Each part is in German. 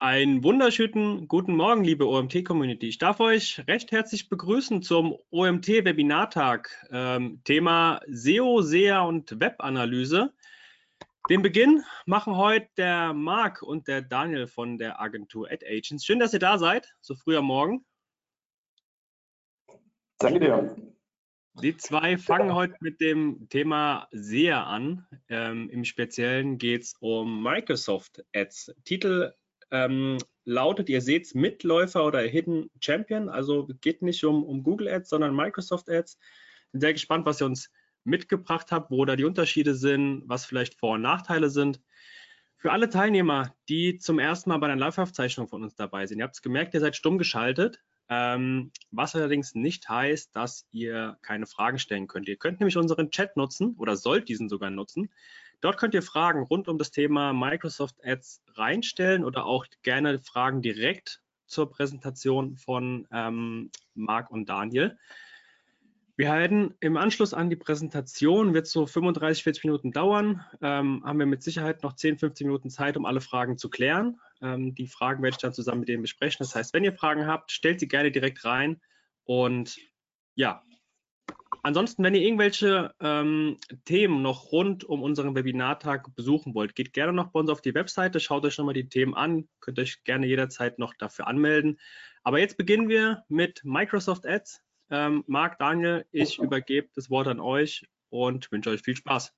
Einen wunderschönen guten Morgen, liebe OMT-Community. Ich darf euch recht herzlich begrüßen zum OMT-Webinartag. Ähm, Thema SEO, SEA und Webanalyse. Den Beginn machen heute der Marc und der Daniel von der Agentur Ad Agents. Schön, dass ihr da seid, so früh am Morgen. Danke dir. Die zwei fangen heute mit dem Thema SEA an. Ähm, Im Speziellen geht es um Microsoft Ads. Titel ähm, lautet, ihr seht es, Mitläufer oder Hidden Champion. Also geht nicht um, um Google Ads, sondern Microsoft Ads. Bin sehr gespannt, was ihr uns mitgebracht habt, wo da die Unterschiede sind, was vielleicht Vor- und Nachteile sind. Für alle Teilnehmer, die zum ersten Mal bei einer Live-Aufzeichnung von uns dabei sind, ihr habt es gemerkt, ihr seid stumm geschaltet, ähm, was allerdings nicht heißt, dass ihr keine Fragen stellen könnt. Ihr könnt nämlich unseren Chat nutzen oder sollt diesen sogar nutzen. Dort könnt ihr Fragen rund um das Thema Microsoft Ads reinstellen oder auch gerne Fragen direkt zur Präsentation von ähm, Marc und Daniel. Wir halten im Anschluss an die Präsentation, wird so 35, 40 Minuten dauern, ähm, haben wir mit Sicherheit noch 10, 15 Minuten Zeit, um alle Fragen zu klären. Ähm, die Fragen werde ich dann zusammen mit denen besprechen. Das heißt, wenn ihr Fragen habt, stellt sie gerne direkt rein. Und ja, Ansonsten, wenn ihr irgendwelche ähm, Themen noch rund um unseren Webinartag besuchen wollt, geht gerne noch bei uns auf die Webseite, schaut euch nochmal die Themen an, könnt euch gerne jederzeit noch dafür anmelden. Aber jetzt beginnen wir mit Microsoft Ads. Ähm, Marc, Daniel, ich übergebe das Wort an euch und wünsche euch viel Spaß.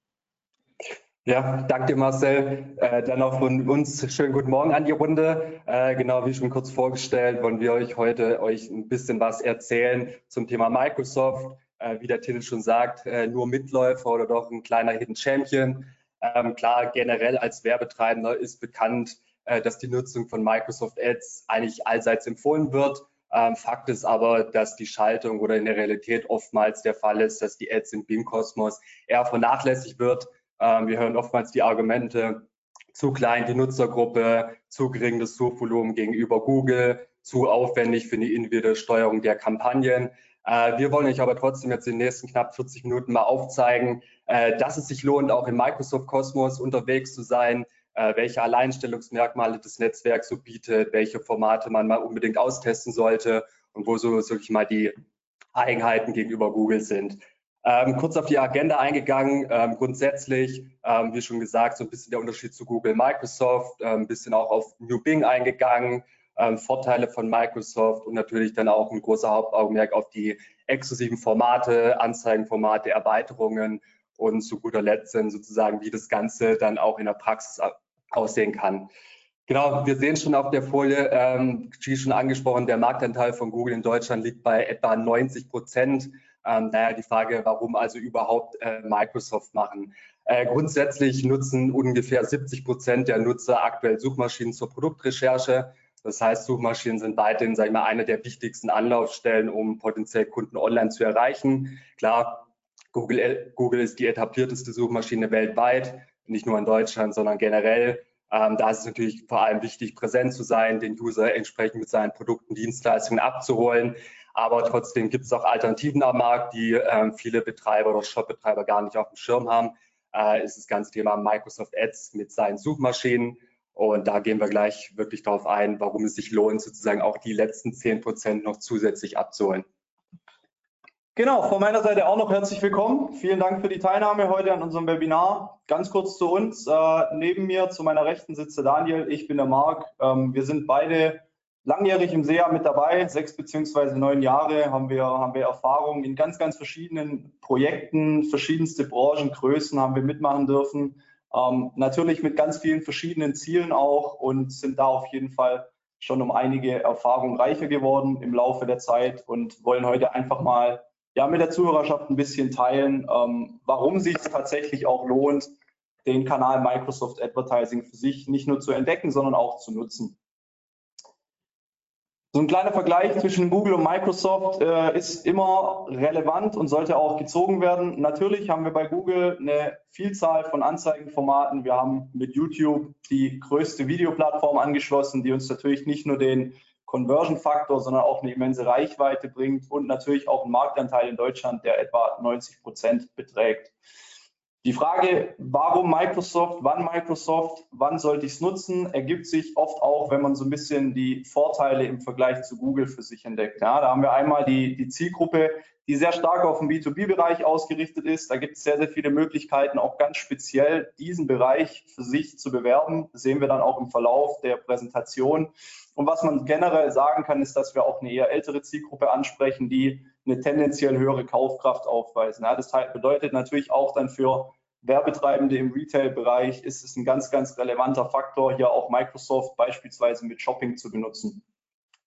Ja, danke Marcel. Äh, dann auch von uns schönen guten Morgen an die Runde. Äh, genau wie schon kurz vorgestellt, wollen wir euch heute euch ein bisschen was erzählen zum Thema Microsoft wie der Titel schon sagt, äh, nur Mitläufer oder doch ein kleiner Hidden Champion. Ähm, klar, generell als Werbetreibender ist bekannt, äh, dass die Nutzung von Microsoft Ads eigentlich allseits empfohlen wird. Ähm, Fakt ist aber, dass die Schaltung oder in der Realität oftmals der Fall ist, dass die Ads im Bing-Kosmos eher vernachlässigt wird. Ähm, wir hören oftmals die Argumente, zu klein die Nutzergruppe, zu gering das Suchvolumen gegenüber Google, zu aufwendig für die individuelle Steuerung der Kampagnen. Äh, wir wollen euch aber trotzdem jetzt in den nächsten knapp 40 Minuten mal aufzeigen, äh, dass es sich lohnt, auch im Microsoft Kosmos unterwegs zu sein, äh, welche Alleinstellungsmerkmale das Netzwerk so bietet, welche Formate man mal unbedingt austesten sollte und wo so, sag ich mal, die Eigenheiten gegenüber Google sind. Ähm, kurz auf die Agenda eingegangen. Ähm, grundsätzlich, ähm, wie schon gesagt, so ein bisschen der Unterschied zu Google, Microsoft, ein bisschen auch auf New Bing eingegangen, ähm, Vorteile von Microsoft und natürlich dann auch ein großer Hauptaugenmerk auf die exklusiven Formate, Anzeigenformate, Erweiterungen und zu guter Letzt dann sozusagen, wie das Ganze dann auch in der Praxis aussehen kann. Genau, wir sehen schon auf der Folie, ähm, schon angesprochen, der Marktanteil von Google in Deutschland liegt bei etwa 90 Prozent. Ähm, daher die Frage, warum also überhaupt äh, Microsoft machen. Äh, grundsätzlich nutzen ungefähr 70 Prozent der Nutzer aktuell Suchmaschinen zur Produktrecherche. Das heißt, Suchmaschinen sind weiterhin, sage ich mal, eine der wichtigsten Anlaufstellen, um potenziell Kunden online zu erreichen. Klar, Google, äh, Google ist die etablierteste Suchmaschine weltweit, nicht nur in Deutschland, sondern generell. Ähm, da ist es natürlich vor allem wichtig, präsent zu sein, den User entsprechend mit seinen Produkten, Dienstleistungen abzuholen. Aber trotzdem gibt es auch Alternativen am Markt, die ähm, viele Betreiber oder Shopbetreiber gar nicht auf dem Schirm haben. Äh, ist das ganze Thema Microsoft Ads mit seinen Suchmaschinen. Und da gehen wir gleich wirklich darauf ein, warum es sich lohnt, sozusagen auch die letzten 10 Prozent noch zusätzlich abzuholen. Genau, von meiner Seite auch noch herzlich willkommen. Vielen Dank für die Teilnahme heute an unserem Webinar. Ganz kurz zu uns. Äh, neben mir zu meiner Rechten sitzt der Daniel, ich bin der Marc. Ähm, wir sind beide langjährig im SEA mit dabei. Sechs beziehungsweise neun Jahre haben wir, haben wir Erfahrung in ganz, ganz verschiedenen Projekten, verschiedenste Branchengrößen haben wir mitmachen dürfen. Ähm, natürlich mit ganz vielen verschiedenen Zielen auch und sind da auf jeden Fall schon um einige Erfahrungen reicher geworden im Laufe der Zeit und wollen heute einfach mal ja, mit der Zuhörerschaft ein bisschen teilen, ähm, warum sich tatsächlich auch lohnt, den Kanal Microsoft Advertising für sich nicht nur zu entdecken, sondern auch zu nutzen. So ein kleiner Vergleich zwischen Google und Microsoft äh, ist immer relevant und sollte auch gezogen werden. Natürlich haben wir bei Google eine Vielzahl von Anzeigenformaten. Wir haben mit YouTube die größte Videoplattform angeschlossen, die uns natürlich nicht nur den Conversion-Faktor, sondern auch eine immense Reichweite bringt und natürlich auch einen Marktanteil in Deutschland, der etwa 90 Prozent beträgt. Die Frage, warum Microsoft, wann Microsoft, wann sollte ich es nutzen, ergibt sich oft auch, wenn man so ein bisschen die Vorteile im Vergleich zu Google für sich entdeckt. Ja, da haben wir einmal die, die Zielgruppe, die sehr stark auf den B2B-Bereich ausgerichtet ist. Da gibt es sehr, sehr viele Möglichkeiten, auch ganz speziell diesen Bereich für sich zu bewerben. Das sehen wir dann auch im Verlauf der Präsentation. Und was man generell sagen kann, ist, dass wir auch eine eher ältere Zielgruppe ansprechen, die eine tendenziell höhere Kaufkraft aufweisen. Ja, das bedeutet natürlich auch dann für Werbetreibende im Retail-Bereich ist es ein ganz, ganz relevanter Faktor, hier auch Microsoft beispielsweise mit Shopping zu benutzen.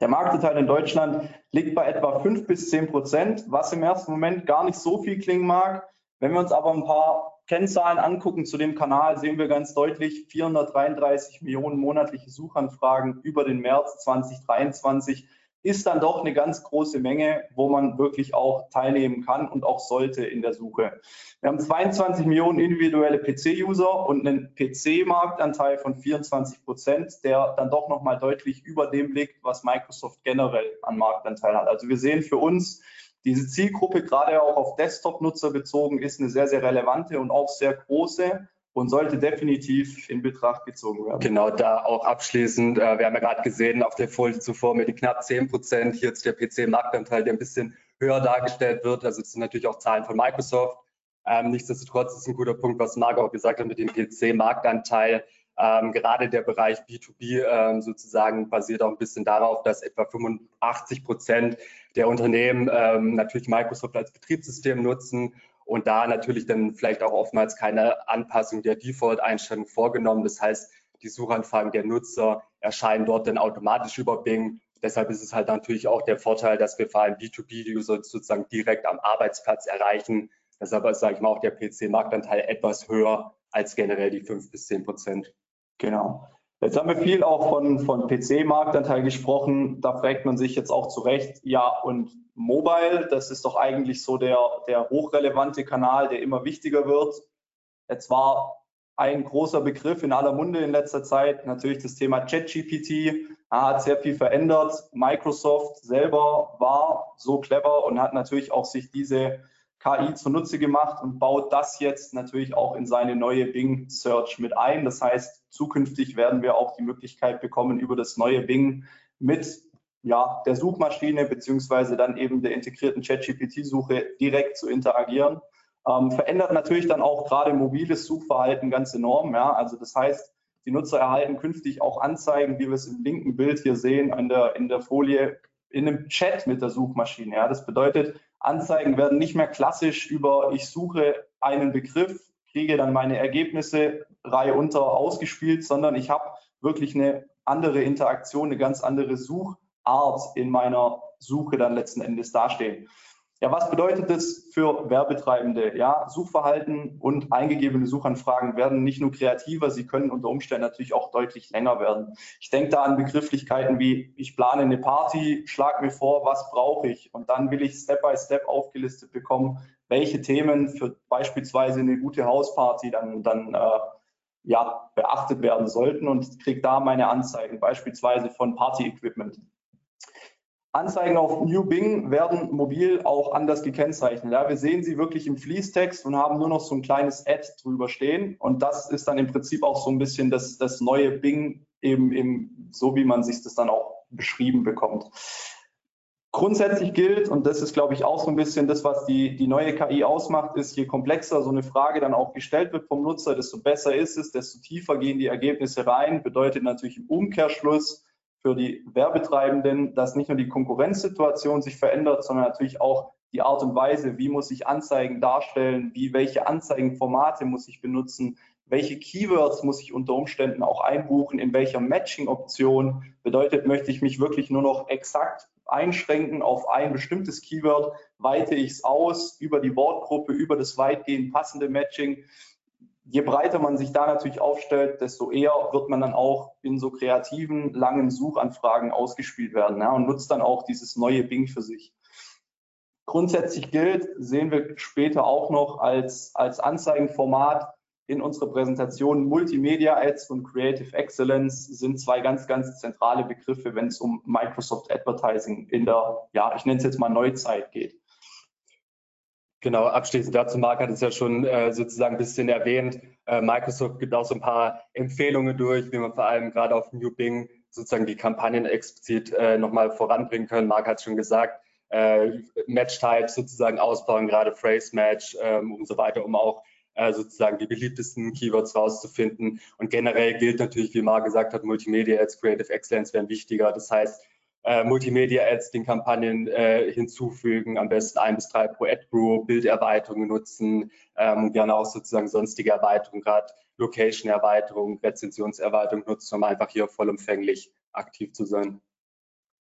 Der Marktanteil in Deutschland liegt bei etwa 5 bis 10 Prozent, was im ersten Moment gar nicht so viel klingen mag. Wenn wir uns aber ein paar Kennzahlen angucken zu dem Kanal, sehen wir ganz deutlich 433 Millionen monatliche Suchanfragen über den März 2023 ist dann doch eine ganz große Menge, wo man wirklich auch teilnehmen kann und auch sollte in der Suche. Wir haben 22 Millionen individuelle PC-User und einen PC-Marktanteil von 24 Prozent, der dann doch nochmal deutlich über dem liegt, was Microsoft generell an Marktanteil hat. Also wir sehen für uns, diese Zielgruppe, gerade auch auf Desktop-Nutzer bezogen, ist eine sehr, sehr relevante und auch sehr große und sollte definitiv in Betracht gezogen werden. Genau, da auch abschließend, äh, wir haben ja gerade gesehen auf der Folie zuvor mit den knapp 10 Prozent, hier jetzt der PC-Marktanteil, der ein bisschen höher dargestellt wird. Also das sind natürlich auch Zahlen von Microsoft. Ähm, nichtsdestotrotz ist ein guter Punkt, was Marco auch gesagt hat mit dem PC-Marktanteil. Ähm, gerade der Bereich B2B ähm, sozusagen basiert auch ein bisschen darauf, dass etwa 85 Prozent der Unternehmen ähm, natürlich Microsoft als Betriebssystem nutzen und da natürlich dann vielleicht auch oftmals keine Anpassung der Default-Einstellung vorgenommen. Das heißt, die Suchanfragen der Nutzer erscheinen dort dann automatisch über Bing. Deshalb ist es halt natürlich auch der Vorteil, dass wir vor allem B2B-User sozusagen direkt am Arbeitsplatz erreichen. Deshalb ist, sage ich mal, auch der PC-Marktanteil etwas höher als generell die 5 bis 10 Prozent. Genau. Jetzt haben wir viel auch von, von PC-Marktanteil gesprochen. Da fragt man sich jetzt auch zu Recht, ja, und Mobile, das ist doch eigentlich so der, der hochrelevante Kanal, der immer wichtiger wird. Jetzt war ein großer Begriff in aller Munde in letzter Zeit natürlich das Thema ChatGPT. Hat sehr viel verändert. Microsoft selber war so clever und hat natürlich auch sich diese KI zunutze gemacht und baut das jetzt natürlich auch in seine neue Bing Search mit ein. Das heißt, zukünftig werden wir auch die Möglichkeit bekommen, über das neue Bing mit ja, der Suchmaschine beziehungsweise dann eben der integrierten ChatGPT-Suche direkt zu interagieren. Ähm, verändert natürlich dann auch gerade mobiles Suchverhalten ganz enorm. Ja? Also das heißt, die Nutzer erhalten künftig auch Anzeigen, wie wir es im linken Bild hier sehen, in der, in der Folie, in einem Chat mit der Suchmaschine. Ja? Das bedeutet, Anzeigen werden nicht mehr klassisch über, ich suche einen Begriff, kriege dann meine Ergebnisse Reihe unter ausgespielt, sondern ich habe wirklich eine andere Interaktion, eine ganz andere Suchart in meiner Suche dann letzten Endes dastehen. Ja, was bedeutet das für Werbetreibende? Ja, Suchverhalten und eingegebene Suchanfragen werden nicht nur kreativer, sie können unter Umständen natürlich auch deutlich länger werden. Ich denke da an Begrifflichkeiten wie, ich plane eine Party, schlag mir vor, was brauche ich? Und dann will ich Step by Step aufgelistet bekommen, welche Themen für beispielsweise eine gute Hausparty dann, dann äh, ja, beachtet werden sollten und kriege da meine Anzeigen, beispielsweise von Party-Equipment. Anzeigen auf New Bing werden mobil auch anders gekennzeichnet. Ja, wir sehen sie wirklich im Fließtext und haben nur noch so ein kleines Ad drüber stehen. Und das ist dann im Prinzip auch so ein bisschen das, das neue Bing, eben, eben so wie man sich das dann auch beschrieben bekommt. Grundsätzlich gilt, und das ist, glaube ich, auch so ein bisschen das, was die, die neue KI ausmacht, ist, je komplexer so eine Frage dann auch gestellt wird vom Nutzer, desto besser ist es, desto tiefer gehen die Ergebnisse rein. Bedeutet natürlich im Umkehrschluss, für die Werbetreibenden, dass nicht nur die Konkurrenzsituation sich verändert, sondern natürlich auch die Art und Weise, wie muss ich Anzeigen darstellen, wie welche Anzeigenformate muss ich benutzen, welche Keywords muss ich unter Umständen auch einbuchen, in welcher Matching-Option. Bedeutet, möchte ich mich wirklich nur noch exakt einschränken auf ein bestimmtes Keyword, weite ich es aus über die Wortgruppe, über das weitgehend passende Matching je breiter man sich da natürlich aufstellt, desto eher wird man dann auch in so kreativen, langen Suchanfragen ausgespielt werden ja, und nutzt dann auch dieses neue Bing für sich. Grundsätzlich gilt, sehen wir später auch noch als, als Anzeigenformat in unserer Präsentation Multimedia Ads und Creative Excellence sind zwei ganz, ganz zentrale Begriffe, wenn es um Microsoft Advertising in der, ja, ich nenne es jetzt mal Neuzeit geht. Genau, abschließend dazu, Marc hat es ja schon äh, sozusagen ein bisschen erwähnt. Äh, Microsoft gibt auch so ein paar Empfehlungen durch, wie man vor allem gerade auf New Bing sozusagen die Kampagnen explizit äh, nochmal voranbringen können. Marc hat schon gesagt, äh, Match-Types sozusagen ausbauen, gerade Phrase-Match ähm, und so weiter, um auch äh, sozusagen die beliebtesten Keywords rauszufinden. Und generell gilt natürlich, wie Marc gesagt hat, Multimedia Ads, Creative Excellence werden wichtiger. Das heißt, äh, Multimedia-Ads den Kampagnen äh, hinzufügen, am besten ein bis drei pro Ad-Group, Bilderweiterungen nutzen, ähm, gerne auch sozusagen sonstige Erweiterungen, gerade Location-Erweiterung, Rezensionserweiterung nutzen, um einfach hier vollumfänglich aktiv zu sein.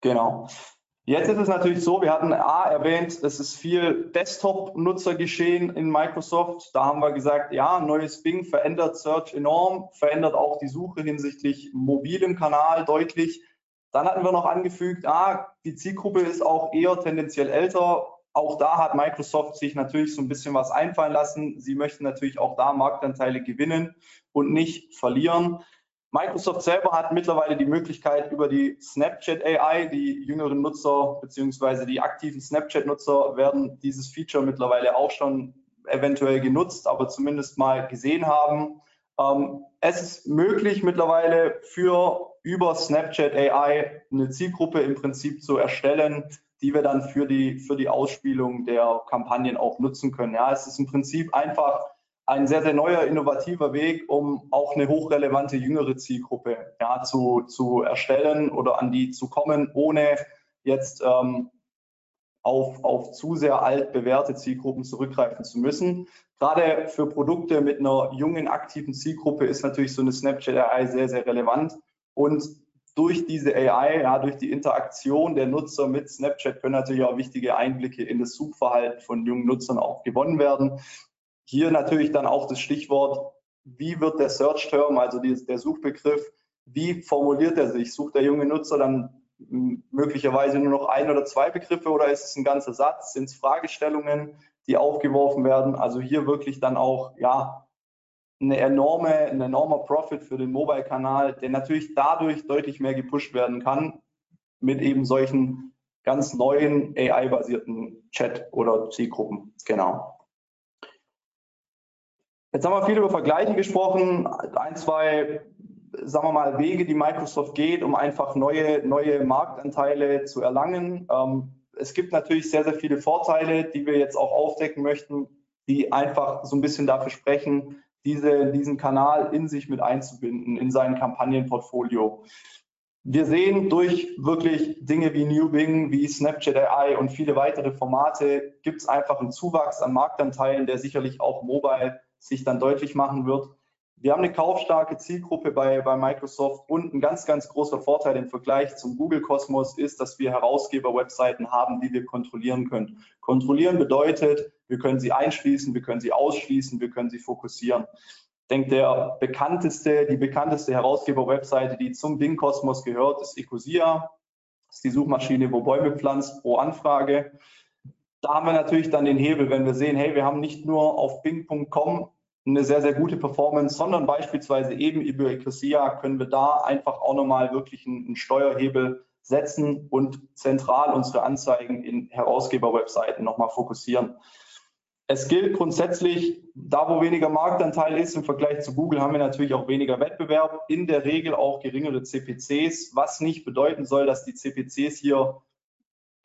Genau. Jetzt ist es natürlich so, wir hatten A erwähnt, es ist viel Desktop-Nutzer geschehen in Microsoft. Da haben wir gesagt, ja, neues Bing verändert Search enorm, verändert auch die Suche hinsichtlich mobilem Kanal deutlich. Dann hatten wir noch angefügt, ah, die Zielgruppe ist auch eher tendenziell älter. Auch da hat Microsoft sich natürlich so ein bisschen was einfallen lassen. Sie möchten natürlich auch da Marktanteile gewinnen und nicht verlieren. Microsoft selber hat mittlerweile die Möglichkeit über die Snapchat AI, die jüngeren Nutzer beziehungsweise die aktiven Snapchat-Nutzer werden dieses Feature mittlerweile auch schon eventuell genutzt, aber zumindest mal gesehen haben. Ähm, es ist möglich mittlerweile für über Snapchat AI eine Zielgruppe im Prinzip zu erstellen, die wir dann für die, für die Ausspielung der Kampagnen auch nutzen können. Ja, es ist im Prinzip einfach ein sehr, sehr neuer, innovativer Weg, um auch eine hochrelevante jüngere Zielgruppe ja, zu, zu erstellen oder an die zu kommen, ohne jetzt ähm, auf, auf zu sehr alt bewährte Zielgruppen zurückgreifen zu müssen. Gerade für Produkte mit einer jungen, aktiven Zielgruppe ist natürlich so eine Snapchat AI sehr, sehr relevant. Und durch diese AI, ja, durch die Interaktion der Nutzer mit Snapchat können natürlich auch wichtige Einblicke in das Suchverhalten von jungen Nutzern auch gewonnen werden. Hier natürlich dann auch das Stichwort, wie wird der Search Term, also die, der Suchbegriff, wie formuliert er sich? Sucht der junge Nutzer dann möglicherweise nur noch ein oder zwei Begriffe oder ist es ein ganzer Satz? Sind es Fragestellungen, die aufgeworfen werden? Also hier wirklich dann auch ja, eine enorme, ein enormer Profit für den Mobile-Kanal, der natürlich dadurch deutlich mehr gepusht werden kann mit eben solchen ganz neuen AI-basierten Chat- oder Zielgruppen. Genau. Jetzt haben wir viel über Vergleiche gesprochen, ein, zwei, sagen wir mal, Wege, die Microsoft geht, um einfach neue, neue Marktanteile zu erlangen. Ähm, es gibt natürlich sehr, sehr viele Vorteile, die wir jetzt auch aufdecken möchten, die einfach so ein bisschen dafür sprechen, diese, diesen Kanal in sich mit einzubinden, in sein Kampagnenportfolio. Wir sehen durch wirklich Dinge wie New Bing, wie Snapchat AI und viele weitere Formate, gibt es einfach einen Zuwachs an Marktanteilen, der sicherlich auch mobile sich dann deutlich machen wird. Wir haben eine kaufstarke Zielgruppe bei, bei Microsoft und ein ganz, ganz großer Vorteil im Vergleich zum Google-Kosmos ist, dass wir Herausgeber-Webseiten haben, die wir kontrollieren können. Kontrollieren bedeutet, wir können sie einschließen, wir können sie ausschließen, wir können sie fokussieren. Ich denke, der bekannteste, die bekannteste Herausgeber-Webseite, die zum Bing-Kosmos gehört, ist Ecosia. Das ist die Suchmaschine, wo Bäume pflanzt pro Anfrage. Da haben wir natürlich dann den Hebel, wenn wir sehen, hey, wir haben nicht nur auf bing.com eine sehr, sehr gute Performance, sondern beispielsweise eben über Ecclesia können wir da einfach auch nochmal wirklich einen Steuerhebel setzen und zentral unsere Anzeigen in Herausgeber-Webseiten nochmal fokussieren. Es gilt grundsätzlich, da wo weniger Marktanteil ist im Vergleich zu Google, haben wir natürlich auch weniger Wettbewerb, in der Regel auch geringere CPCs, was nicht bedeuten soll, dass die CPCs hier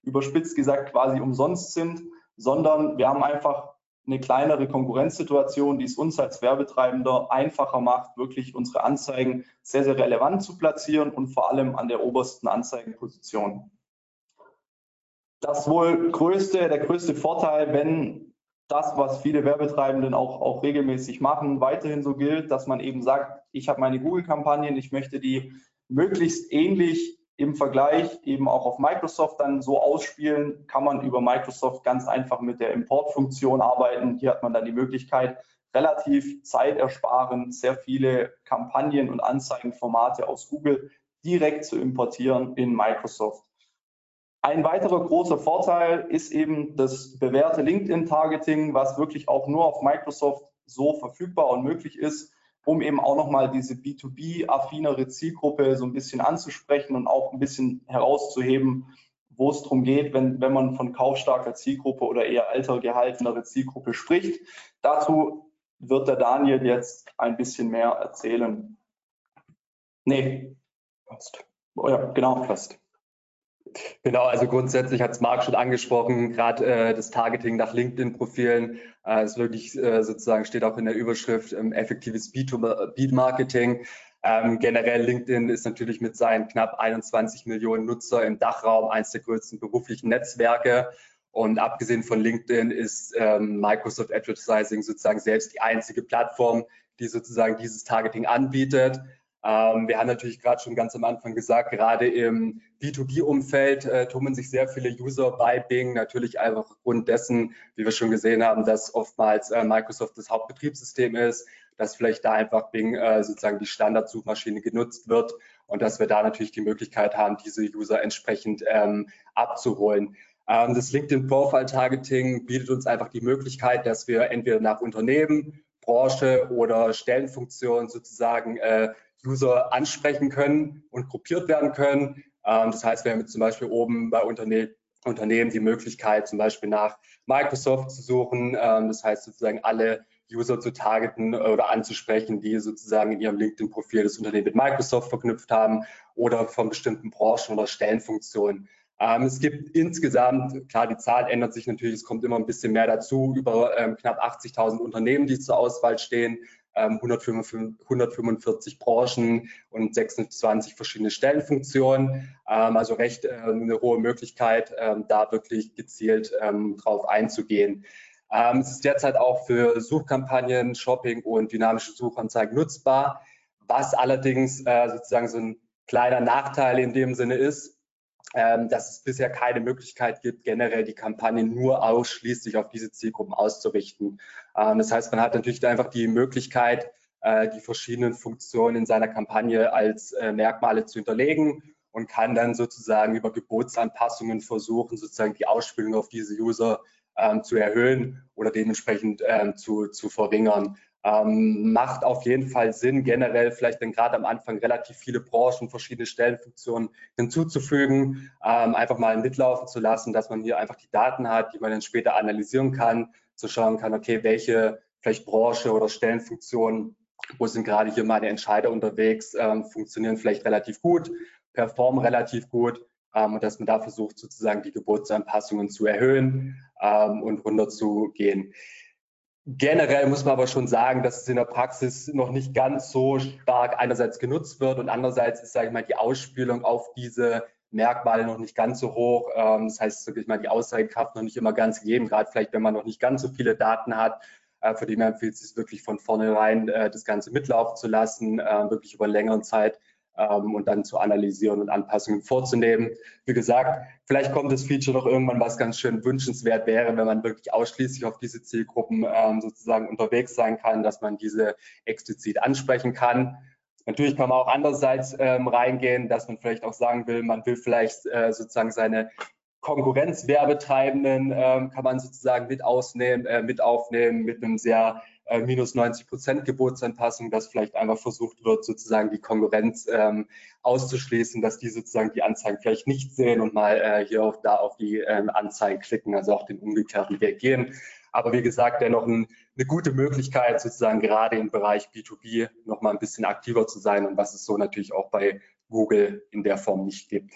überspitzt gesagt quasi umsonst sind, sondern wir haben einfach eine kleinere Konkurrenzsituation, die es uns als Werbetreibender einfacher macht, wirklich unsere Anzeigen sehr, sehr relevant zu platzieren und vor allem an der obersten Anzeigenposition. Das wohl größte, der größte Vorteil, wenn das, was viele Werbetreibenden auch, auch regelmäßig machen, weiterhin so gilt, dass man eben sagt, ich habe meine Google-Kampagnen, ich möchte die möglichst ähnlich im Vergleich eben auch auf Microsoft dann so ausspielen, kann man über Microsoft ganz einfach mit der Importfunktion arbeiten. Hier hat man dann die Möglichkeit, relativ zeitersparend sehr viele Kampagnen und Anzeigenformate aus Google direkt zu importieren in Microsoft. Ein weiterer großer Vorteil ist eben das bewährte LinkedIn-Targeting, was wirklich auch nur auf Microsoft so verfügbar und möglich ist um eben auch nochmal diese B2B-affinere Zielgruppe so ein bisschen anzusprechen und auch ein bisschen herauszuheben, wo es darum geht, wenn, wenn man von kaufstarker Zielgruppe oder eher älter gehaltenere Zielgruppe spricht. Dazu wird der Daniel jetzt ein bisschen mehr erzählen. Nee, passt. Oh ja, genau, passt. Genau, also grundsätzlich hat es Marc schon angesprochen, gerade äh, das Targeting nach LinkedIn-Profilen äh, ist wirklich äh, sozusagen, steht auch in der Überschrift ähm, effektives B2B-Marketing. Ähm, generell LinkedIn ist natürlich mit seinen knapp 21 Millionen Nutzer im Dachraum eines der größten beruflichen Netzwerke. Und abgesehen von LinkedIn ist ähm, Microsoft Advertising sozusagen selbst die einzige Plattform, die sozusagen dieses Targeting anbietet. Ähm, wir haben natürlich gerade schon ganz am Anfang gesagt, gerade im B2B-Umfeld äh, tummeln sich sehr viele User bei Bing, natürlich einfach aufgrund dessen, wie wir schon gesehen haben, dass oftmals äh, Microsoft das Hauptbetriebssystem ist, dass vielleicht da einfach Bing äh, sozusagen die Standardsuchmaschine genutzt wird und dass wir da natürlich die Möglichkeit haben, diese User entsprechend ähm, abzuholen. Ähm, das LinkedIn Profile Targeting bietet uns einfach die Möglichkeit, dass wir entweder nach Unternehmen, Branche oder Stellenfunktion sozusagen äh, User ansprechen können und gruppiert werden können. Ähm, das heißt, wir haben jetzt zum Beispiel oben bei Unterne Unternehmen die Möglichkeit, zum Beispiel nach Microsoft zu suchen. Ähm, das heißt sozusagen alle User zu targeten oder anzusprechen, die sozusagen in ihrem LinkedIn-Profil das Unternehmen mit Microsoft verknüpft haben oder von bestimmten Branchen oder Stellenfunktionen. Ähm, es gibt insgesamt, klar, die Zahl ändert sich natürlich, es kommt immer ein bisschen mehr dazu, über ähm, knapp 80.000 Unternehmen, die zur Auswahl stehen. 145 ähm, Branchen und 26 verschiedene Stellenfunktionen. Ähm, also recht äh, eine hohe Möglichkeit, ähm, da wirklich gezielt drauf einzugehen. es ist derzeit auch für Suchkampagnen, Shopping und dynamische Suchanzeigen nutzbar. Was allerdings äh, sozusagen so ein kleiner Nachteil in dem Sinne ist, ähm, dass es bisher keine Möglichkeit gibt, generell die Kampagnen nur ausschließlich auf diese Zielgruppen auszurichten. Ähm, das heißt, man hat natürlich einfach die Möglichkeit, äh, die verschiedenen Funktionen in seiner Kampagne als äh, Merkmale zu hinterlegen und kann dann sozusagen über Gebotsanpassungen versuchen, sozusagen die Ausspielung auf diese User ähm, zu erhöhen oder dementsprechend ähm, zu, zu verringern. Ähm, macht auf jeden Fall Sinn, generell vielleicht dann gerade am Anfang relativ viele Branchen, verschiedene Stellenfunktionen hinzuzufügen, ähm, einfach mal mitlaufen zu lassen, dass man hier einfach die Daten hat, die man dann später analysieren kann, zu schauen kann, okay, welche vielleicht Branche oder Stellenfunktionen, wo sind gerade hier meine Entscheider unterwegs, ähm, funktionieren vielleicht relativ gut, performen relativ gut ähm, und dass man da versucht, sozusagen die Geburtsanpassungen zu erhöhen ähm, und runterzugehen. Generell muss man aber schon sagen, dass es in der Praxis noch nicht ganz so stark einerseits genutzt wird und andererseits ist, sage ich mal, die Ausspielung auf diese Merkmale noch nicht ganz so hoch. Ähm, das heißt, sage ich mal, die Aussagekraft noch nicht immer ganz gegeben, gerade vielleicht, wenn man noch nicht ganz so viele Daten hat. Äh, für die empfiehlt es sich wirklich von vornherein, äh, das Ganze mitlaufen zu lassen, äh, wirklich über längere Zeit ähm, und dann zu analysieren und Anpassungen vorzunehmen. Wie gesagt, vielleicht kommt das Feature noch irgendwann, was ganz schön wünschenswert wäre, wenn man wirklich ausschließlich auf diese Zielgruppen ähm, sozusagen unterwegs sein kann, dass man diese explizit ansprechen kann. Natürlich kann man auch andererseits ähm, reingehen, dass man vielleicht auch sagen will, man will vielleicht äh, sozusagen seine Konkurrenzwerbetreibenden ähm, kann man sozusagen mit ausnehmen, äh, mit aufnehmen mit einem sehr äh, minus 90 Prozent Geburtsanpassung, dass vielleicht einfach versucht wird, sozusagen die Konkurrenz ähm, auszuschließen, dass die sozusagen die Anzeigen vielleicht nicht sehen und mal äh, hier auch da auf die ähm, Anzeigen klicken, also auch den umgekehrten Weg gehen. Aber wie gesagt, dennoch ein, eine gute Möglichkeit, sozusagen gerade im Bereich B2B noch mal ein bisschen aktiver zu sein und was es so natürlich auch bei Google in der Form nicht gibt.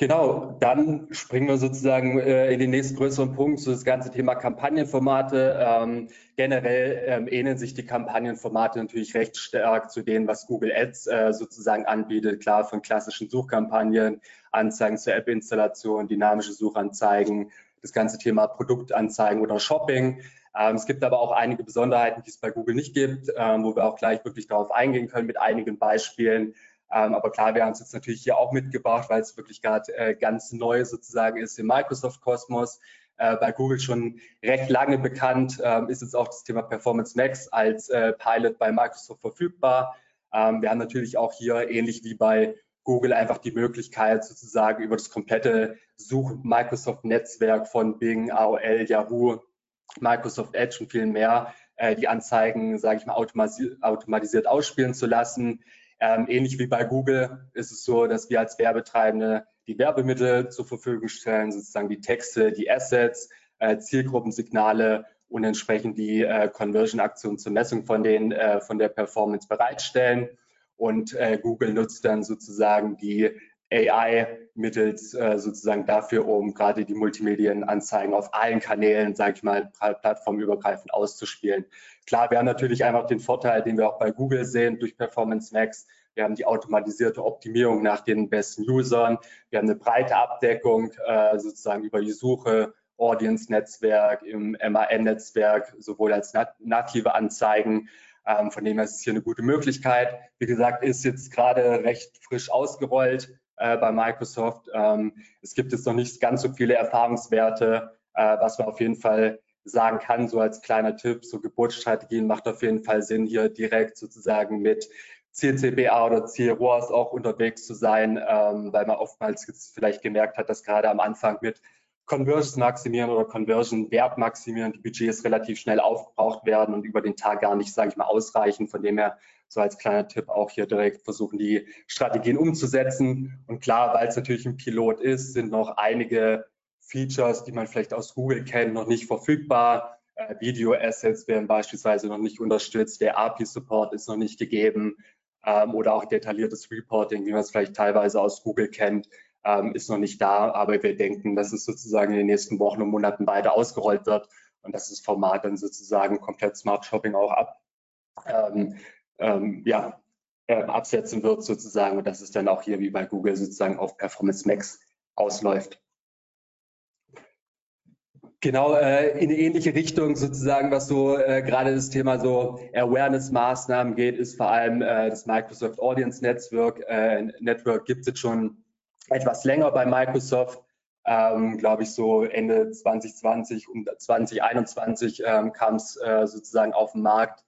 Genau, dann springen wir sozusagen äh, in den nächsten größeren Punkt, so das ganze Thema Kampagnenformate. Ähm, generell ähm, ähneln sich die Kampagnenformate natürlich recht stark zu denen, was Google Ads äh, sozusagen anbietet. Klar, von klassischen Suchkampagnen, Anzeigen zur App-Installation, dynamische Suchanzeigen, das ganze Thema Produktanzeigen oder Shopping. Ähm, es gibt aber auch einige Besonderheiten, die es bei Google nicht gibt, ähm, wo wir auch gleich wirklich darauf eingehen können mit einigen Beispielen. Ähm, aber klar, wir haben es jetzt natürlich hier auch mitgebracht, weil es wirklich gerade äh, ganz neu sozusagen ist im Microsoft-Kosmos. Äh, bei Google schon recht lange bekannt, ähm, ist jetzt auch das Thema Performance Max als äh, Pilot bei Microsoft verfügbar. Ähm, wir haben natürlich auch hier ähnlich wie bei Google einfach die Möglichkeit sozusagen über das komplette Such-Microsoft-Netzwerk von Bing, AOL, Yahoo, Microsoft Edge und viel mehr äh, die Anzeigen, sage ich mal, automatisiert ausspielen zu lassen. Ähm, ähnlich wie bei Google ist es so, dass wir als Werbetreibende die Werbemittel zur Verfügung stellen, sozusagen die Texte, die Assets, äh, Zielgruppensignale und entsprechend die äh, Conversion-Aktion zur Messung von, den, äh, von der Performance bereitstellen. Und äh, Google nutzt dann sozusagen die AI mittels äh, sozusagen dafür, um gerade die Multimedienanzeigen auf allen Kanälen, sage ich mal, plattformübergreifend auszuspielen. Klar, wir haben natürlich einfach den Vorteil, den wir auch bei Google sehen durch Performance Max. Wir haben die automatisierte Optimierung nach den besten Usern. Wir haben eine breite Abdeckung äh, sozusagen über die Suche, Audience-Netzwerk, im MAN-Netzwerk, sowohl als nat native Anzeigen. Ähm, von dem her ist es hier eine gute Möglichkeit. Wie gesagt, ist jetzt gerade recht frisch ausgerollt äh, bei Microsoft. Ähm, es gibt jetzt noch nicht ganz so viele Erfahrungswerte, äh, was man auf jeden Fall sagen kann, so als kleiner Tipp, so Geburtsstrategien macht auf jeden Fall Sinn, hier direkt sozusagen mit CCBA oder CROAS auch unterwegs zu sein, ähm, weil man oftmals vielleicht gemerkt hat, dass gerade am Anfang mit Conversions maximieren oder Conversion Wert maximieren, die Budgets relativ schnell aufgebraucht werden und über den Tag gar nicht, sage ich mal, ausreichen. Von dem her so als kleiner Tipp auch hier direkt versuchen, die Strategien umzusetzen. Und klar, weil es natürlich ein Pilot ist, sind noch einige Features, die man vielleicht aus Google kennt, noch nicht verfügbar. Äh, Video-Assets werden beispielsweise noch nicht unterstützt, der API-Support ist noch nicht gegeben ähm, oder auch detailliertes Reporting, wie man es vielleicht teilweise aus Google kennt, ähm, ist noch nicht da. Aber wir denken, dass es sozusagen in den nächsten Wochen und Monaten weiter ausgerollt wird und dass das Format dann sozusagen komplett Smart Shopping auch ab, ähm, ähm, ja, äh, absetzen wird sozusagen und dass es dann auch hier wie bei Google sozusagen auf Performance Max ausläuft. Genau, äh, in eine ähnliche Richtung sozusagen, was so äh, gerade das Thema so Awareness-Maßnahmen geht, ist vor allem äh, das Microsoft Audience Network. Äh, Network gibt es schon etwas länger bei Microsoft. Ähm, Glaube ich, so Ende 2020 und 2021 ähm, kam es äh, sozusagen auf den Markt.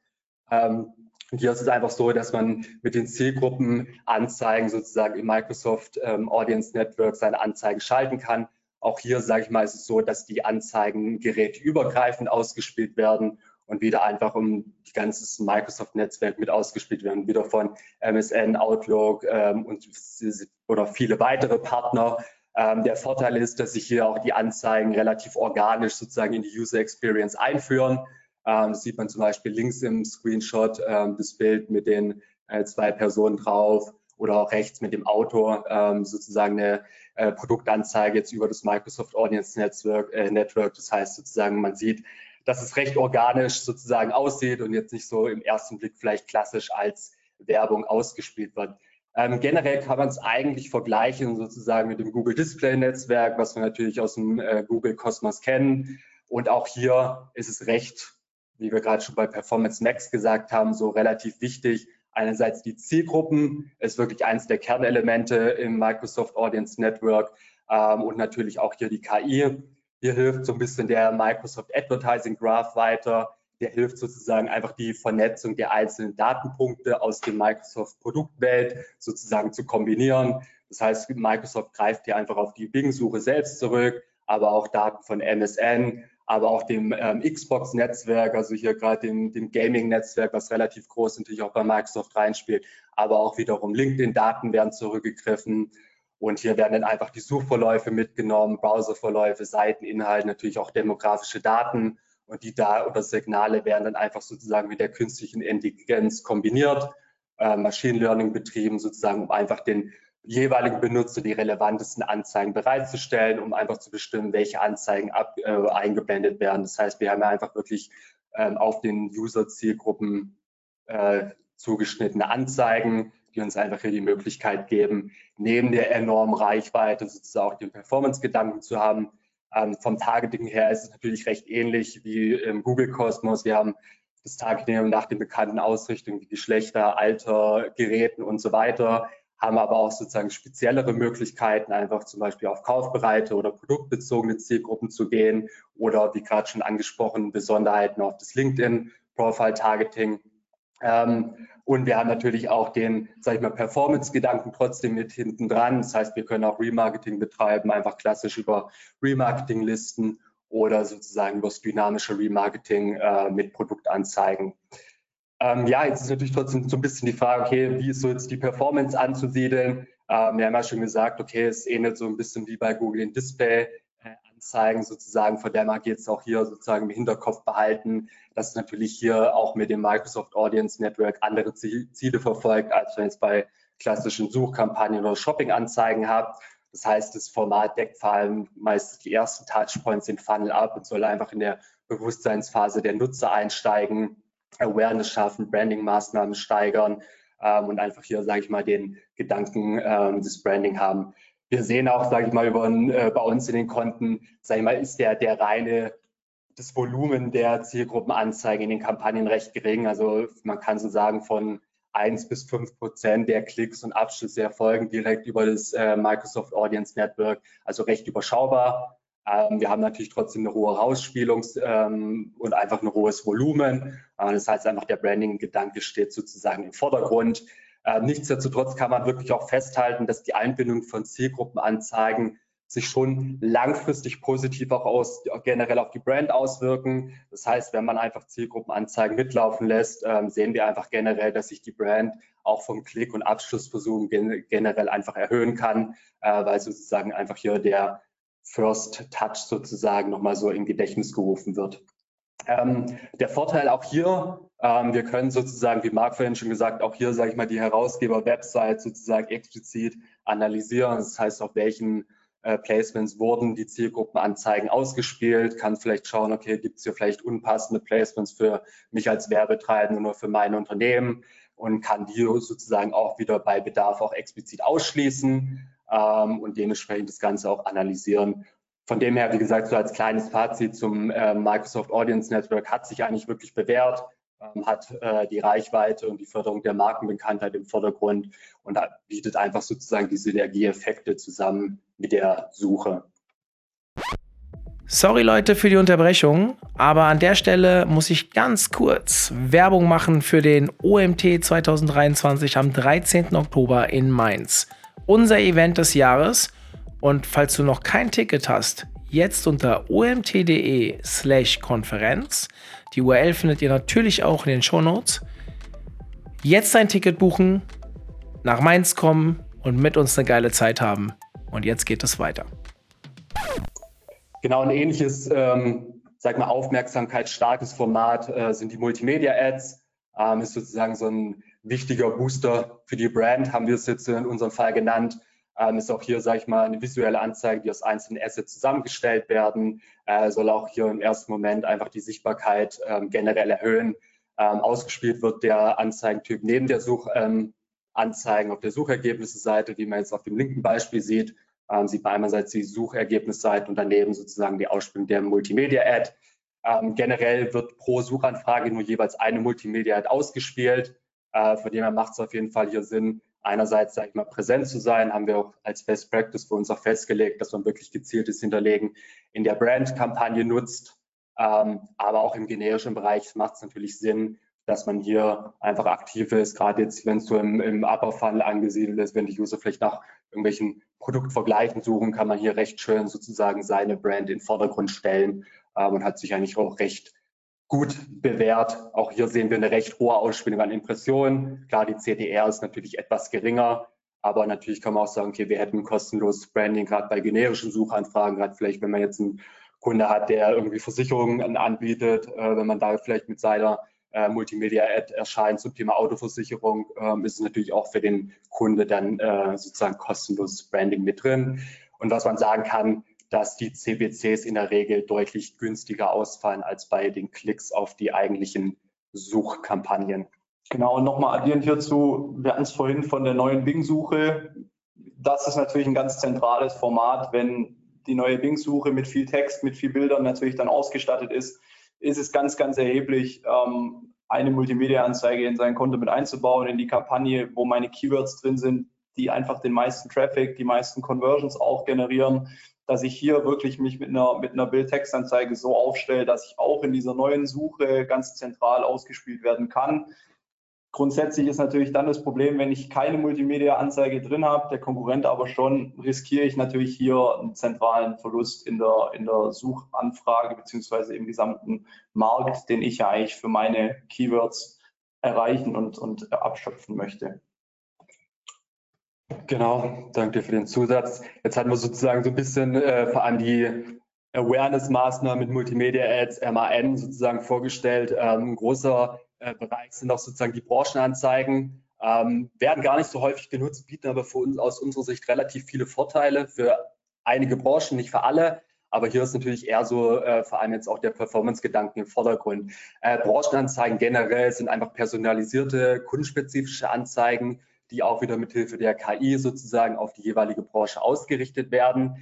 Ähm, und hier ist es einfach so, dass man mit den Zielgruppenanzeigen sozusagen im Microsoft ähm, Audience Network seine Anzeigen schalten kann auch hier, sage ich mal, ist es so, dass die Anzeigen gerätübergreifend ausgespielt werden und wieder einfach um die ganze Microsoft-Netzwerk mit ausgespielt werden, wieder von MSN, Outlook ähm, und oder viele weitere Partner. Ähm, der Vorteil ist, dass sich hier auch die Anzeigen relativ organisch sozusagen in die User Experience einführen. Ähm, sieht man zum Beispiel links im Screenshot ähm, das Bild mit den äh, zwei Personen drauf oder auch rechts mit dem Autor ähm, sozusagen eine äh, Produktanzeige jetzt über das Microsoft Audience Network, äh, Network. Das heißt sozusagen, man sieht, dass es recht organisch sozusagen aussieht und jetzt nicht so im ersten Blick vielleicht klassisch als Werbung ausgespielt wird. Ähm, generell kann man es eigentlich vergleichen sozusagen mit dem Google Display Netzwerk, was wir natürlich aus dem äh, Google Cosmos kennen. Und auch hier ist es recht, wie wir gerade schon bei Performance Max gesagt haben, so relativ wichtig, Einerseits die Zielgruppen ist wirklich eines der Kernelemente im Microsoft Audience Network ähm, und natürlich auch hier die KI. Hier hilft so ein bisschen der Microsoft Advertising Graph weiter. Der hilft sozusagen einfach die Vernetzung der einzelnen Datenpunkte aus der Microsoft Produktwelt sozusagen zu kombinieren. Das heißt, Microsoft greift hier einfach auf die Bing-Suche selbst zurück, aber auch Daten von MSN, aber auch dem ähm, Xbox-Netzwerk, also hier gerade dem, dem Gaming-Netzwerk, was relativ groß natürlich auch bei Microsoft reinspielt, aber auch wiederum LinkedIn-Daten werden zurückgegriffen. Und hier werden dann einfach die Suchverläufe mitgenommen, Browserverläufe, Seiteninhalte, natürlich auch demografische Daten. Und die da oder Signale werden dann einfach sozusagen mit der künstlichen Intelligenz kombiniert, äh, Machine Learning betrieben, sozusagen, um einfach den jeweiligen Benutzer die relevantesten Anzeigen bereitzustellen, um einfach zu bestimmen, welche Anzeigen ab, äh, eingeblendet werden. Das heißt, wir haben ja einfach wirklich ähm, auf den User-Zielgruppen äh, zugeschnittene Anzeigen, die uns einfach hier die Möglichkeit geben, neben der enormen Reichweite sozusagen auch den Performance-Gedanken zu haben. Ähm, vom Targeting her ist es natürlich recht ähnlich wie im Google Cosmos. Wir haben das Targeting nach den bekannten Ausrichtungen wie Geschlechter, Alter, Geräten und so weiter haben aber auch sozusagen speziellere Möglichkeiten, einfach zum Beispiel auf kaufbereite oder produktbezogene Zielgruppen zu gehen oder wie gerade schon angesprochen, Besonderheiten auf das LinkedIn-Profile-Targeting. Ähm, und wir haben natürlich auch den, sag ich mal, Performance-Gedanken trotzdem mit hinten dran. Das heißt, wir können auch Remarketing betreiben, einfach klassisch über Remarketing-Listen oder sozusagen über das dynamische Remarketing äh, mit Produktanzeigen. Ähm, ja, jetzt ist natürlich trotzdem so ein bisschen die Frage, okay, wie ist so jetzt die Performance anzusiedeln? Ähm, wir haben ja schon gesagt, okay, es ähnelt so ein bisschen wie bei Google in Display. Anzeigen sozusagen, von der man jetzt auch hier sozusagen im Hinterkopf behalten, dass natürlich hier auch mit dem Microsoft Audience Network andere Ziele verfolgt, als wenn es bei klassischen Suchkampagnen oder Shopping-Anzeigen habt. Das heißt, das Format deckt vor allem meist die ersten Touchpoints in Funnel ab und soll einfach in der Bewusstseinsphase der Nutzer einsteigen, Awareness schaffen, Branding-Maßnahmen steigern ähm, und einfach hier, sage ich mal, den Gedanken ähm, des Branding haben wir sehen auch, sage ich mal, über, äh, bei uns in den Konten, sage ich mal, ist der, der reine, das Volumen der Zielgruppenanzeigen in den Kampagnen recht gering. Also man kann so sagen, von 1 bis 5 Prozent der Klicks und Abschlüsse erfolgen direkt über das äh, Microsoft Audience Network, also recht überschaubar. Ähm, wir haben natürlich trotzdem eine hohe Rausspielung ähm, und einfach ein hohes Volumen. Äh, das heißt einfach, der Branding-Gedanke steht sozusagen im Vordergrund. Äh, nichtsdestotrotz kann man wirklich auch festhalten, dass die Einbindung von Zielgruppenanzeigen sich schon langfristig positiv auch aus, generell auf die Brand auswirken. Das heißt, wenn man einfach Zielgruppenanzeigen mitlaufen lässt, ähm, sehen wir einfach generell, dass sich die Brand auch vom Klick- und Abschlussversuch generell einfach erhöhen kann, äh, weil sozusagen einfach hier der First Touch sozusagen nochmal so im Gedächtnis gerufen wird. Ähm, der Vorteil auch hier, ähm, wir können sozusagen, wie Marc vorhin schon gesagt, auch hier, sage ich mal, die Herausgeber-Website sozusagen explizit analysieren. Das heißt, auf welchen äh, Placements wurden die Zielgruppenanzeigen ausgespielt, kann vielleicht schauen, okay, gibt es hier vielleicht unpassende Placements für mich als Werbetreibende oder für mein Unternehmen und kann die sozusagen auch wieder bei Bedarf auch explizit ausschließen ähm, und dementsprechend das Ganze auch analysieren von dem her, wie gesagt, so als kleines Fazit zum äh, Microsoft Audience Network hat sich eigentlich wirklich bewährt, ähm, hat äh, die Reichweite und die Förderung der Markenbekanntheit im Vordergrund und bietet einfach sozusagen die Synergieeffekte zusammen mit der Suche. Sorry Leute für die Unterbrechung, aber an der Stelle muss ich ganz kurz Werbung machen für den OMT 2023 am 13. Oktober in Mainz. Unser Event des Jahres und falls du noch kein Ticket hast, jetzt unter omt.de slash Konferenz. Die URL findet ihr natürlich auch in den Show Notes. Jetzt ein Ticket buchen, nach Mainz kommen und mit uns eine geile Zeit haben. Und jetzt geht es weiter. Genau, ein ähnliches, ähm, sag mal, aufmerksamkeitsstarkes Format äh, sind die Multimedia-Ads. Ähm, ist sozusagen so ein wichtiger Booster für die Brand, haben wir es jetzt in unserem Fall genannt. Ähm, ist auch hier, sage ich mal, eine visuelle Anzeige, die aus einzelnen Assets zusammengestellt werden. Äh, soll auch hier im ersten Moment einfach die Sichtbarkeit ähm, generell erhöhen. Ähm, ausgespielt wird der Anzeigentyp neben der Suchanzeigen ähm, auf der Suchergebnisseite, wie man jetzt auf dem linken Beispiel sieht. Ähm, sieht man einerseits die Suchergebnisseite und daneben sozusagen die Ausspielung der Multimedia-Ad. Ähm, generell wird pro Suchanfrage nur jeweils eine Multimedia-Ad ausgespielt. Äh, von dem her macht es auf jeden Fall hier Sinn, einerseits, sage ich mal, präsent zu sein, haben wir auch als Best Practice für uns auch festgelegt, dass man wirklich gezieltes Hinterlegen in der Brand-Kampagne nutzt. Ähm, aber auch im generischen Bereich macht es natürlich Sinn, dass man hier einfach aktiv ist, gerade jetzt, wenn es so im, im Upper Funnel angesiedelt ist, wenn die User vielleicht nach irgendwelchen Produktvergleichen suchen, kann man hier recht schön sozusagen seine Brand in den Vordergrund stellen ähm, und hat sich eigentlich auch recht gut bewährt. Auch hier sehen wir eine recht hohe Ausspielung an Impressionen. Klar, die CTR ist natürlich etwas geringer, aber natürlich kann man auch sagen, okay, wir hätten kostenloses Branding, gerade bei generischen Suchanfragen, gerade vielleicht, wenn man jetzt einen Kunde hat, der irgendwie Versicherungen anbietet, äh, wenn man da vielleicht mit seiner äh, Multimedia-Ad erscheint zum Thema Autoversicherung, äh, ist es natürlich auch für den Kunde dann äh, sozusagen kostenloses Branding mit drin. Und was man sagen kann, dass die CPCs in der Regel deutlich günstiger ausfallen als bei den Klicks auf die eigentlichen Suchkampagnen. Genau, und nochmal addierend hierzu, wir hatten es vorhin von der neuen Bing-Suche. Das ist natürlich ein ganz zentrales Format. Wenn die neue Bing-Suche mit viel Text, mit viel Bildern natürlich dann ausgestattet ist, ist es ganz, ganz erheblich, ähm, eine Multimedia-Anzeige in sein Konto mit einzubauen, in die Kampagne, wo meine Keywords drin sind, die einfach den meisten Traffic, die meisten Conversions auch generieren dass ich hier wirklich mich mit einer, mit einer Bild-Textanzeige so aufstelle, dass ich auch in dieser neuen Suche ganz zentral ausgespielt werden kann. Grundsätzlich ist natürlich dann das Problem, wenn ich keine Multimedia-Anzeige drin habe, der Konkurrent aber schon, riskiere ich natürlich hier einen zentralen Verlust in der, in der Suchanfrage beziehungsweise im gesamten Markt, den ich ja eigentlich für meine Keywords erreichen und, und abschöpfen möchte. Genau, danke für den Zusatz. Jetzt hatten wir sozusagen so ein bisschen äh, vor allem die Awareness-Maßnahmen mit Multimedia-Ads, MAN sozusagen vorgestellt. Ähm, ein großer äh, Bereich sind auch sozusagen die Branchenanzeigen. Ähm, werden gar nicht so häufig genutzt, bieten aber für uns aus unserer Sicht relativ viele Vorteile für einige Branchen, nicht für alle. Aber hier ist natürlich eher so äh, vor allem jetzt auch der Performance-Gedanken im Vordergrund. Äh, Branchenanzeigen generell sind einfach personalisierte, kundenspezifische Anzeigen, die auch wieder mithilfe der KI sozusagen auf die jeweilige Branche ausgerichtet werden.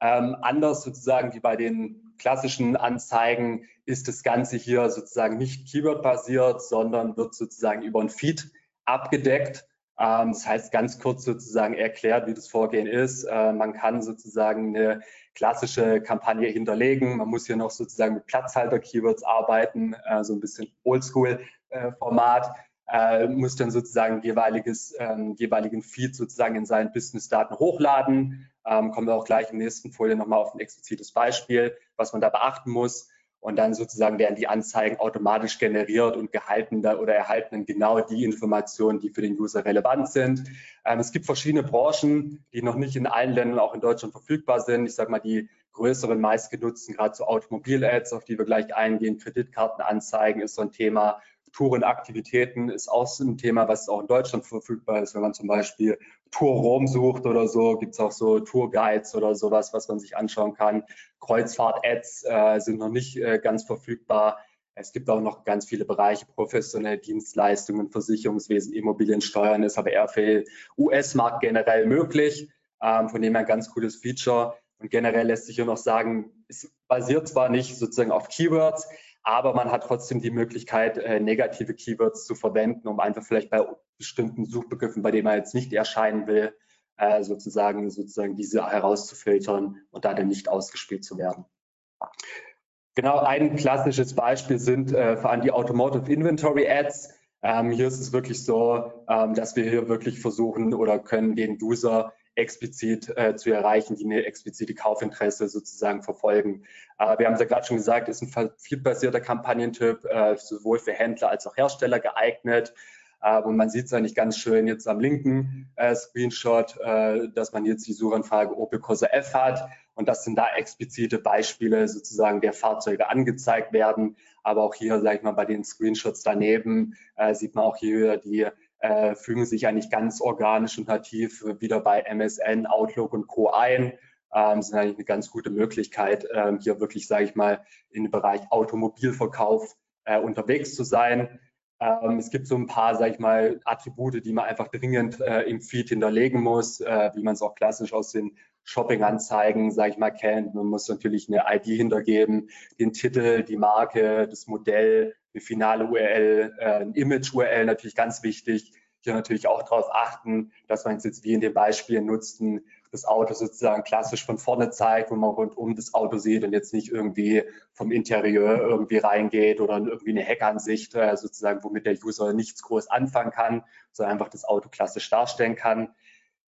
Ähm, anders sozusagen wie bei den klassischen Anzeigen ist das Ganze hier sozusagen nicht Keyword-basiert, sondern wird sozusagen über ein Feed abgedeckt. Ähm, das heißt ganz kurz sozusagen erklärt, wie das Vorgehen ist. Äh, man kann sozusagen eine klassische Kampagne hinterlegen. Man muss hier noch sozusagen mit Platzhalter-Keywords arbeiten, äh, so ein bisschen Oldschool-Format. Äh, muss dann sozusagen jeweiliges, ähm, jeweiligen Feed sozusagen in seinen Business-Daten hochladen. Ähm, kommen wir auch gleich der nächsten Folie nochmal auf ein explizites Beispiel, was man da beachten muss. Und dann sozusagen werden die Anzeigen automatisch generiert und gehalten oder erhalten genau die Informationen, die für den User relevant sind. Ähm, es gibt verschiedene Branchen, die noch nicht in allen Ländern, auch in Deutschland verfügbar sind. Ich sage mal, die größeren, meistgenutzten, gerade so Automobil-Ads, auf die wir gleich eingehen, Kreditkartenanzeigen ist so ein Thema. Tourenaktivitäten ist auch so ein Thema, was auch in Deutschland verfügbar ist. Wenn man zum Beispiel Tour Rom sucht oder so, gibt es auch so Tourguides oder sowas, was man sich anschauen kann. Kreuzfahrt-Ads äh, sind noch nicht äh, ganz verfügbar. Es gibt auch noch ganz viele Bereiche, professionelle Dienstleistungen, Versicherungswesen, Immobiliensteuern ist aber eher für US-Markt generell möglich. Ähm, von dem her ein ganz cooles Feature. Und generell lässt sich hier noch sagen, es basiert zwar nicht sozusagen auf Keywords, aber man hat trotzdem die Möglichkeit, äh, negative Keywords zu verwenden, um einfach vielleicht bei bestimmten Suchbegriffen, bei denen man jetzt nicht erscheinen will, äh, sozusagen, sozusagen diese herauszufiltern und da dann nicht ausgespielt zu werden. Genau, ein klassisches Beispiel sind äh, vor allem die Automotive Inventory Ads. Ähm, hier ist es wirklich so, ähm, dass wir hier wirklich versuchen oder können den User explizit äh, zu erreichen, die eine explizite Kaufinteresse sozusagen verfolgen. Äh, wir haben es ja gerade schon gesagt, ist ein feedbasierter Kampagnentyp, äh, sowohl für Händler als auch Hersteller geeignet. Äh, und man sieht es eigentlich ganz schön jetzt am linken äh, Screenshot, äh, dass man jetzt die Suchanfrage Opel Corsa F hat und dass sind da explizite Beispiele sozusagen der Fahrzeuge angezeigt werden. Aber auch hier, sage ich mal, bei den Screenshots daneben sieht man auch hier die äh, fügen sich eigentlich ganz organisch und nativ wieder bei MSN, Outlook und Co. ein. Ähm, sind eigentlich eine ganz gute Möglichkeit, ähm, hier wirklich, sage ich mal, im Bereich Automobilverkauf äh, unterwegs zu sein. Ähm, es gibt so ein paar, sage ich mal, Attribute, die man einfach dringend äh, im Feed hinterlegen muss, äh, wie man es auch klassisch aus den Shopping-Anzeigen, sage ich mal, kennt. Man muss natürlich eine ID hintergeben, den Titel, die Marke, das Modell, eine finale URL, äh, ein Image-URL natürlich ganz wichtig. Hier natürlich auch darauf achten, dass man jetzt wie in den Beispielen nutzten, das Auto sozusagen klassisch von vorne zeigt, wo man rundum das Auto sieht und jetzt nicht irgendwie vom Interieur irgendwie reingeht oder irgendwie eine Heckansicht äh, sozusagen, womit der User nichts groß anfangen kann, sondern einfach das Auto klassisch darstellen kann.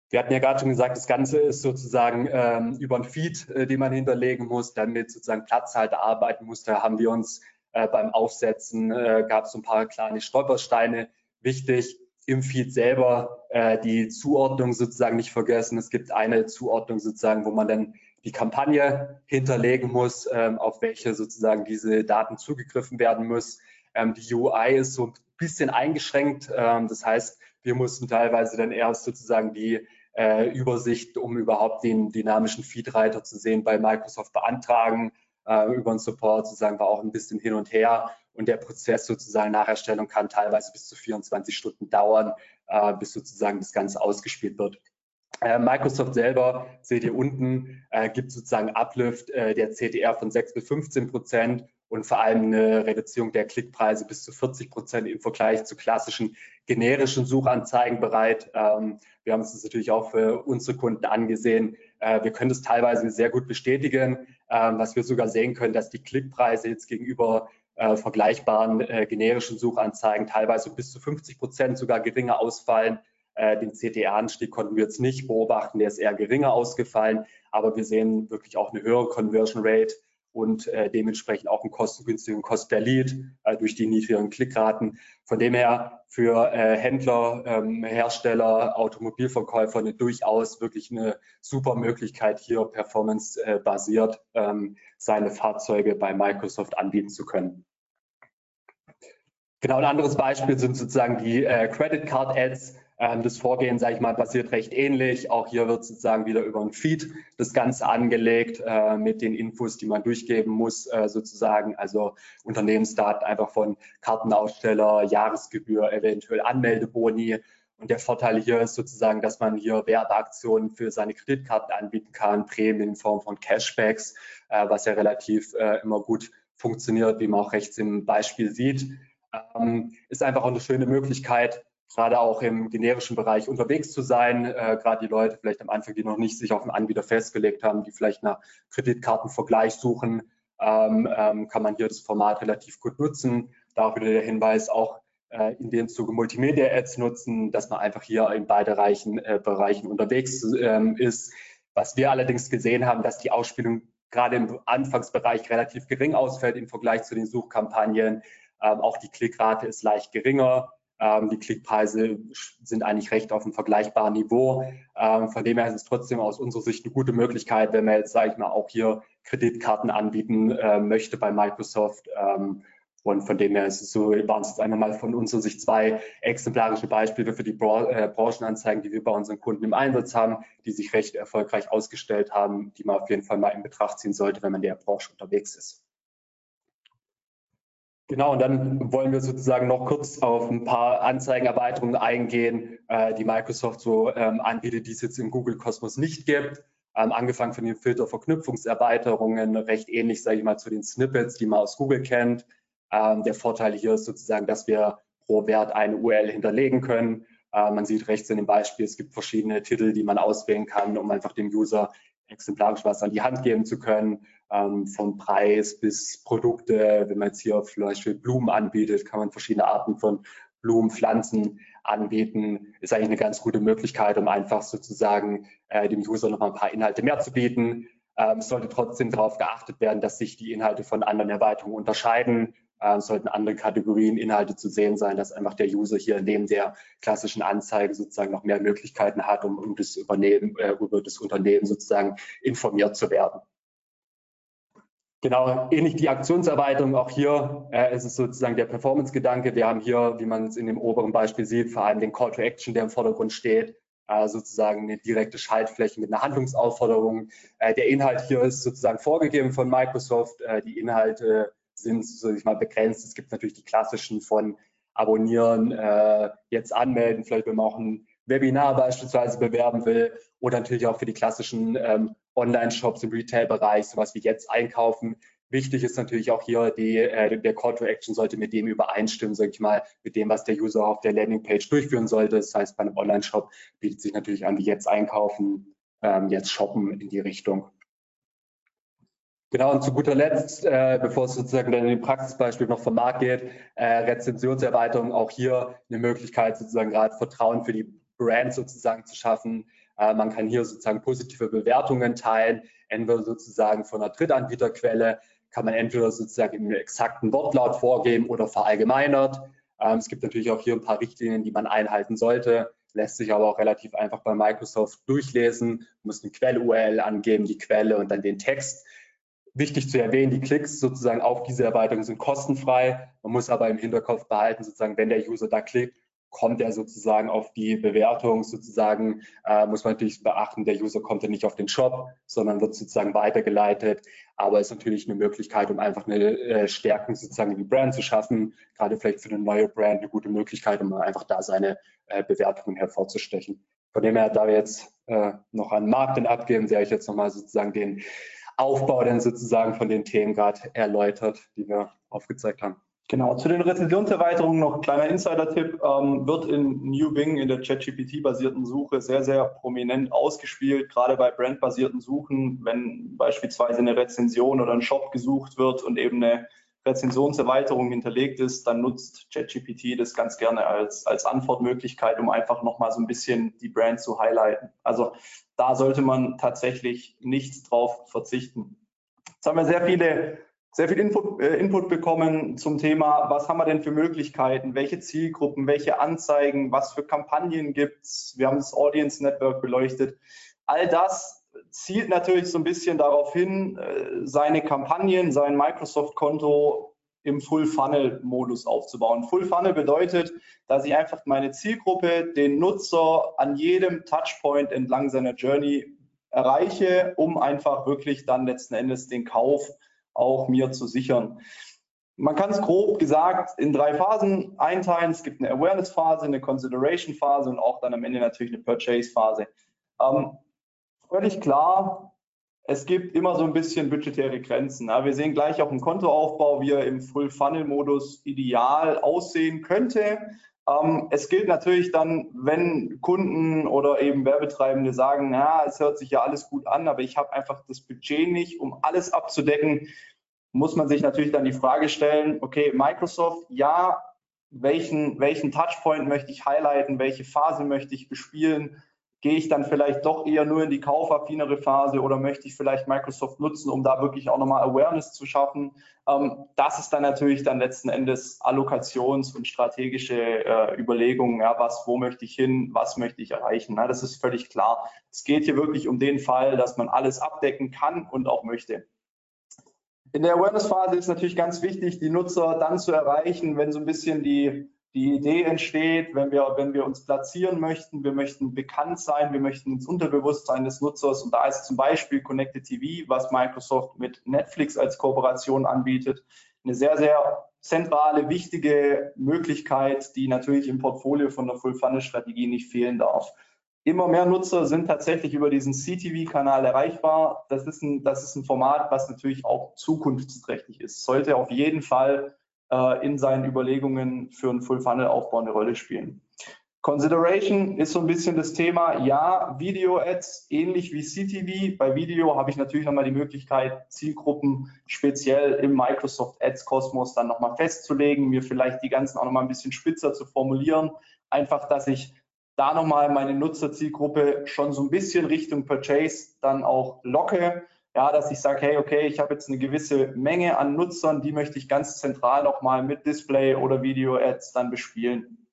Wir hatten ja gerade schon gesagt, das Ganze ist sozusagen ähm, über ein Feed, äh, den man hinterlegen muss, damit sozusagen Platzhalter arbeiten muss. Da haben wir uns äh, beim Aufsetzen äh, gab es so ein paar kleine Stolpersteine. Wichtig, im Feed selber äh, die Zuordnung sozusagen nicht vergessen. Es gibt eine Zuordnung sozusagen, wo man dann die Kampagne hinterlegen muss, ähm, auf welche sozusagen diese Daten zugegriffen werden muss. Ähm, die UI ist so ein bisschen eingeschränkt. Ähm, das heißt, wir mussten teilweise dann erst sozusagen die äh, Übersicht, um überhaupt den dynamischen Feedreiter zu sehen, bei Microsoft beantragen äh, über den Support sozusagen war auch ein bisschen hin und her und der Prozess sozusagen nach Erstellung kann teilweise bis zu 24 Stunden dauern, äh, bis sozusagen das Ganze ausgespielt wird. Äh, Microsoft selber, seht ihr unten, äh, gibt sozusagen Uplift äh, der CTR von 6 bis 15 Prozent und vor allem eine Reduzierung der Klickpreise bis zu 40 Prozent im Vergleich zu klassischen generischen Suchanzeigen bereit. Ähm, wir haben das natürlich auch für unsere Kunden angesehen. Äh, wir können das teilweise sehr gut bestätigen, was wir sogar sehen können, dass die Klickpreise jetzt gegenüber äh, vergleichbaren äh, generischen Suchanzeigen teilweise bis zu 50 Prozent sogar geringer ausfallen. Äh, den CTA-Anstieg konnten wir jetzt nicht beobachten, der ist eher geringer ausgefallen, aber wir sehen wirklich auch eine höhere Conversion Rate und äh, dementsprechend auch einen kostengünstigen Kost per Lead äh, durch die niedrigeren Klickraten. Von dem her für äh, Händler, ähm, Hersteller, Automobilverkäufer eine durchaus wirklich eine super Möglichkeit, hier performance-basiert ähm, seine Fahrzeuge bei Microsoft anbieten zu können. Genau, ein anderes Beispiel sind sozusagen die äh, Credit Card Ads. Ähm, das Vorgehen, sage ich mal, passiert recht ähnlich. Auch hier wird sozusagen wieder über ein Feed das Ganze angelegt äh, mit den Infos, die man durchgeben muss, äh, sozusagen. Also Unternehmensdaten einfach von Kartenaussteller, Jahresgebühr, eventuell Anmeldeboni. Und der Vorteil hier ist sozusagen, dass man hier Werbeaktionen für seine Kreditkarten anbieten kann, Prämien in Form von Cashbacks, äh, was ja relativ äh, immer gut funktioniert, wie man auch rechts im Beispiel sieht. Ähm, ist einfach auch eine schöne Möglichkeit, gerade auch im generischen Bereich unterwegs zu sein. Äh, gerade die Leute vielleicht am Anfang, die noch nicht sich auf einen Anbieter festgelegt haben, die vielleicht nach Kreditkartenvergleich suchen, ähm, ähm, kann man hier das Format relativ gut nutzen. Da wieder der Hinweis, auch äh, in dem Zuge Multimedia-Ads nutzen, dass man einfach hier in beide Bereichen, äh, Bereichen unterwegs ähm, ist. Was wir allerdings gesehen haben, dass die Ausspielung gerade im Anfangsbereich relativ gering ausfällt im Vergleich zu den Suchkampagnen. Ähm, auch die Klickrate ist leicht geringer. Ähm, die Klickpreise sind eigentlich recht auf einem vergleichbaren Niveau. Ähm, von dem her ist es trotzdem aus unserer Sicht eine gute Möglichkeit, wenn man jetzt, sage ich mal, auch hier Kreditkarten anbieten äh, möchte bei Microsoft. Ähm, und von dem her ist es so, waren es jetzt einfach mal von unserer Sicht zwei exemplarische Beispiele für die äh, Branchenanzeigen, die wir bei unseren Kunden im Einsatz haben, die sich recht erfolgreich ausgestellt haben, die man auf jeden Fall mal in Betracht ziehen sollte, wenn man in der Branche unterwegs ist. Genau, und dann wollen wir sozusagen noch kurz auf ein paar Anzeigenerweiterungen eingehen, äh, die Microsoft so ähm, anbietet, die es jetzt im Google Kosmos nicht gibt. Ähm, angefangen von den Filterverknüpfungserweiterungen, recht ähnlich, sage ich mal, zu den Snippets, die man aus Google kennt. Ähm, der Vorteil hier ist sozusagen, dass wir pro Wert eine URL hinterlegen können. Äh, man sieht rechts in dem Beispiel, es gibt verschiedene Titel, die man auswählen kann, um einfach dem User exemplarisch was an die Hand geben zu können ähm, vom Preis bis Produkte. Wenn man jetzt hier vielleicht für Blumen anbietet, kann man verschiedene Arten von Blumen, Pflanzen anbieten. Ist eigentlich eine ganz gute Möglichkeit, um einfach sozusagen äh, dem User noch mal ein paar Inhalte mehr zu bieten. Ähm, es sollte trotzdem darauf geachtet werden, dass sich die Inhalte von anderen Erweiterungen unterscheiden. Äh, sollten andere Kategorien Inhalte zu sehen sein, dass einfach der User hier neben der klassischen Anzeige sozusagen noch mehr Möglichkeiten hat, um, um das Übernehmen, äh, über das Unternehmen sozusagen informiert zu werden. Genau, ähnlich die Aktionserweiterung, auch hier äh, ist es sozusagen der Performance-Gedanke. Wir haben hier, wie man es in dem oberen Beispiel sieht, vor allem den Call to Action, der im Vordergrund steht, äh, sozusagen eine direkte Schaltfläche mit einer Handlungsaufforderung. Äh, der Inhalt hier ist sozusagen vorgegeben von Microsoft. Äh, die Inhalte sind, sag ich mal, begrenzt. Es gibt natürlich die klassischen von abonnieren, äh, jetzt anmelden, vielleicht wenn man auch ein Webinar beispielsweise bewerben will oder natürlich auch für die klassischen ähm, Online-Shops im Retail-Bereich, sowas wie jetzt einkaufen. Wichtig ist natürlich auch hier, die, äh, der Call to Action sollte mit dem übereinstimmen, sage ich mal, mit dem, was der User auf der Landingpage durchführen sollte. Das heißt, bei einem Online-Shop bietet sich natürlich an, wie jetzt einkaufen, ähm, jetzt shoppen in die Richtung. Genau, und zu guter Letzt, äh, bevor es sozusagen dann in den Praxisbeispiel noch vom Markt geht, äh, Rezensionserweiterung, auch hier eine Möglichkeit, sozusagen gerade Vertrauen für die Brand sozusagen zu schaffen. Äh, man kann hier sozusagen positive Bewertungen teilen, entweder sozusagen von einer Drittanbieterquelle, kann man entweder sozusagen im exakten Wortlaut vorgeben oder verallgemeinert. Ähm, es gibt natürlich auch hier ein paar Richtlinien, die man einhalten sollte, lässt sich aber auch relativ einfach bei Microsoft durchlesen, muss eine Quell-URL angeben, die Quelle und dann den Text. Wichtig zu erwähnen, die Klicks sozusagen auf diese Erweiterung sind kostenfrei. Man muss aber im Hinterkopf behalten, sozusagen, wenn der User da klickt, kommt er sozusagen auf die Bewertung, sozusagen äh, muss man natürlich beachten, der User kommt ja nicht auf den Shop, sondern wird sozusagen weitergeleitet. Aber es ist natürlich eine Möglichkeit, um einfach eine äh, Stärkung sozusagen in die Brand zu schaffen, gerade vielleicht für eine neue Brand eine gute Möglichkeit, um einfach da seine äh, Bewertungen hervorzustechen. Von dem her, da wir jetzt äh, noch an Markt abgeben, sehe ich jetzt nochmal sozusagen den Aufbau dann sozusagen von den Themen gerade erläutert, die wir aufgezeigt haben. Genau, zu den Rezensionserweiterungen noch ein kleiner Insider-Tipp, ähm, wird in New Bing in der ChatGPT-basierten Suche sehr, sehr prominent ausgespielt, gerade bei brandbasierten Suchen, wenn beispielsweise eine Rezension oder ein Shop gesucht wird und eben eine Rezensionserweiterung hinterlegt ist, dann nutzt ChatGPT das ganz gerne als, als Antwortmöglichkeit, um einfach nochmal so ein bisschen die Brand zu highlighten. Also da sollte man tatsächlich nicht drauf verzichten. haben wir sehr viele sehr viel Input, äh, Input bekommen zum Thema, was haben wir denn für Möglichkeiten, welche Zielgruppen, welche Anzeigen, was für Kampagnen gibt es. Wir haben das Audience Network beleuchtet. All das zielt natürlich so ein bisschen darauf hin, äh, seine Kampagnen, sein Microsoft-Konto im Full-Funnel-Modus aufzubauen. Full-Funnel bedeutet, dass ich einfach meine Zielgruppe, den Nutzer an jedem Touchpoint entlang seiner Journey erreiche, um einfach wirklich dann letzten Endes den Kauf auch mir zu sichern. Man kann es grob gesagt in drei Phasen einteilen. Es gibt eine Awareness-Phase, eine Consideration-Phase und auch dann am Ende natürlich eine Purchase-Phase. Ähm, völlig klar, es gibt immer so ein bisschen budgetäre Grenzen. Wir sehen gleich auch einen Kontoaufbau, wie er im Full-Funnel-Modus ideal aussehen könnte. Ähm, es gilt natürlich dann, wenn Kunden oder eben Werbetreibende sagen, ja, es hört sich ja alles gut an, aber ich habe einfach das Budget nicht, um alles abzudecken, muss man sich natürlich dann die Frage stellen, okay, Microsoft, ja, welchen, welchen Touchpoint möchte ich highlighten, welche Phase möchte ich bespielen? Gehe ich dann vielleicht doch eher nur in die kaufaffinere Phase oder möchte ich vielleicht Microsoft nutzen, um da wirklich auch nochmal Awareness zu schaffen? Ähm, das ist dann natürlich dann letzten Endes Allokations- und strategische äh, Überlegungen, ja, was, wo möchte ich hin, was möchte ich erreichen. Na, das ist völlig klar. Es geht hier wirklich um den Fall, dass man alles abdecken kann und auch möchte. In der Awareness-Phase ist natürlich ganz wichtig, die Nutzer dann zu erreichen, wenn so ein bisschen die, die Idee entsteht, wenn wir, wenn wir uns platzieren möchten, wir möchten bekannt sein, wir möchten ins Unterbewusstsein des Nutzers und da ist zum Beispiel Connected TV, was Microsoft mit Netflix als Kooperation anbietet, eine sehr, sehr zentrale, wichtige Möglichkeit, die natürlich im Portfolio von der Full-Funnel-Strategie nicht fehlen darf. Immer mehr Nutzer sind tatsächlich über diesen CTV-Kanal erreichbar. Das ist, ein, das ist ein Format, was natürlich auch zukunftsträchtig ist. Sollte auf jeden Fall äh, in seinen Überlegungen für einen Full-Funnel-Aufbau eine Rolle spielen. Consideration ist so ein bisschen das Thema, ja, Video-Ads, ähnlich wie CTV. Bei Video habe ich natürlich nochmal die Möglichkeit, Zielgruppen speziell im Microsoft Ads-Kosmos dann nochmal festzulegen, mir vielleicht die ganzen auch nochmal ein bisschen spitzer zu formulieren. Einfach, dass ich da nochmal meine Nutzerzielgruppe schon so ein bisschen Richtung Purchase dann auch locke. Ja, dass ich sage, hey, okay, ich habe jetzt eine gewisse Menge an Nutzern, die möchte ich ganz zentral nochmal mit Display oder Video-Ads dann bespielen.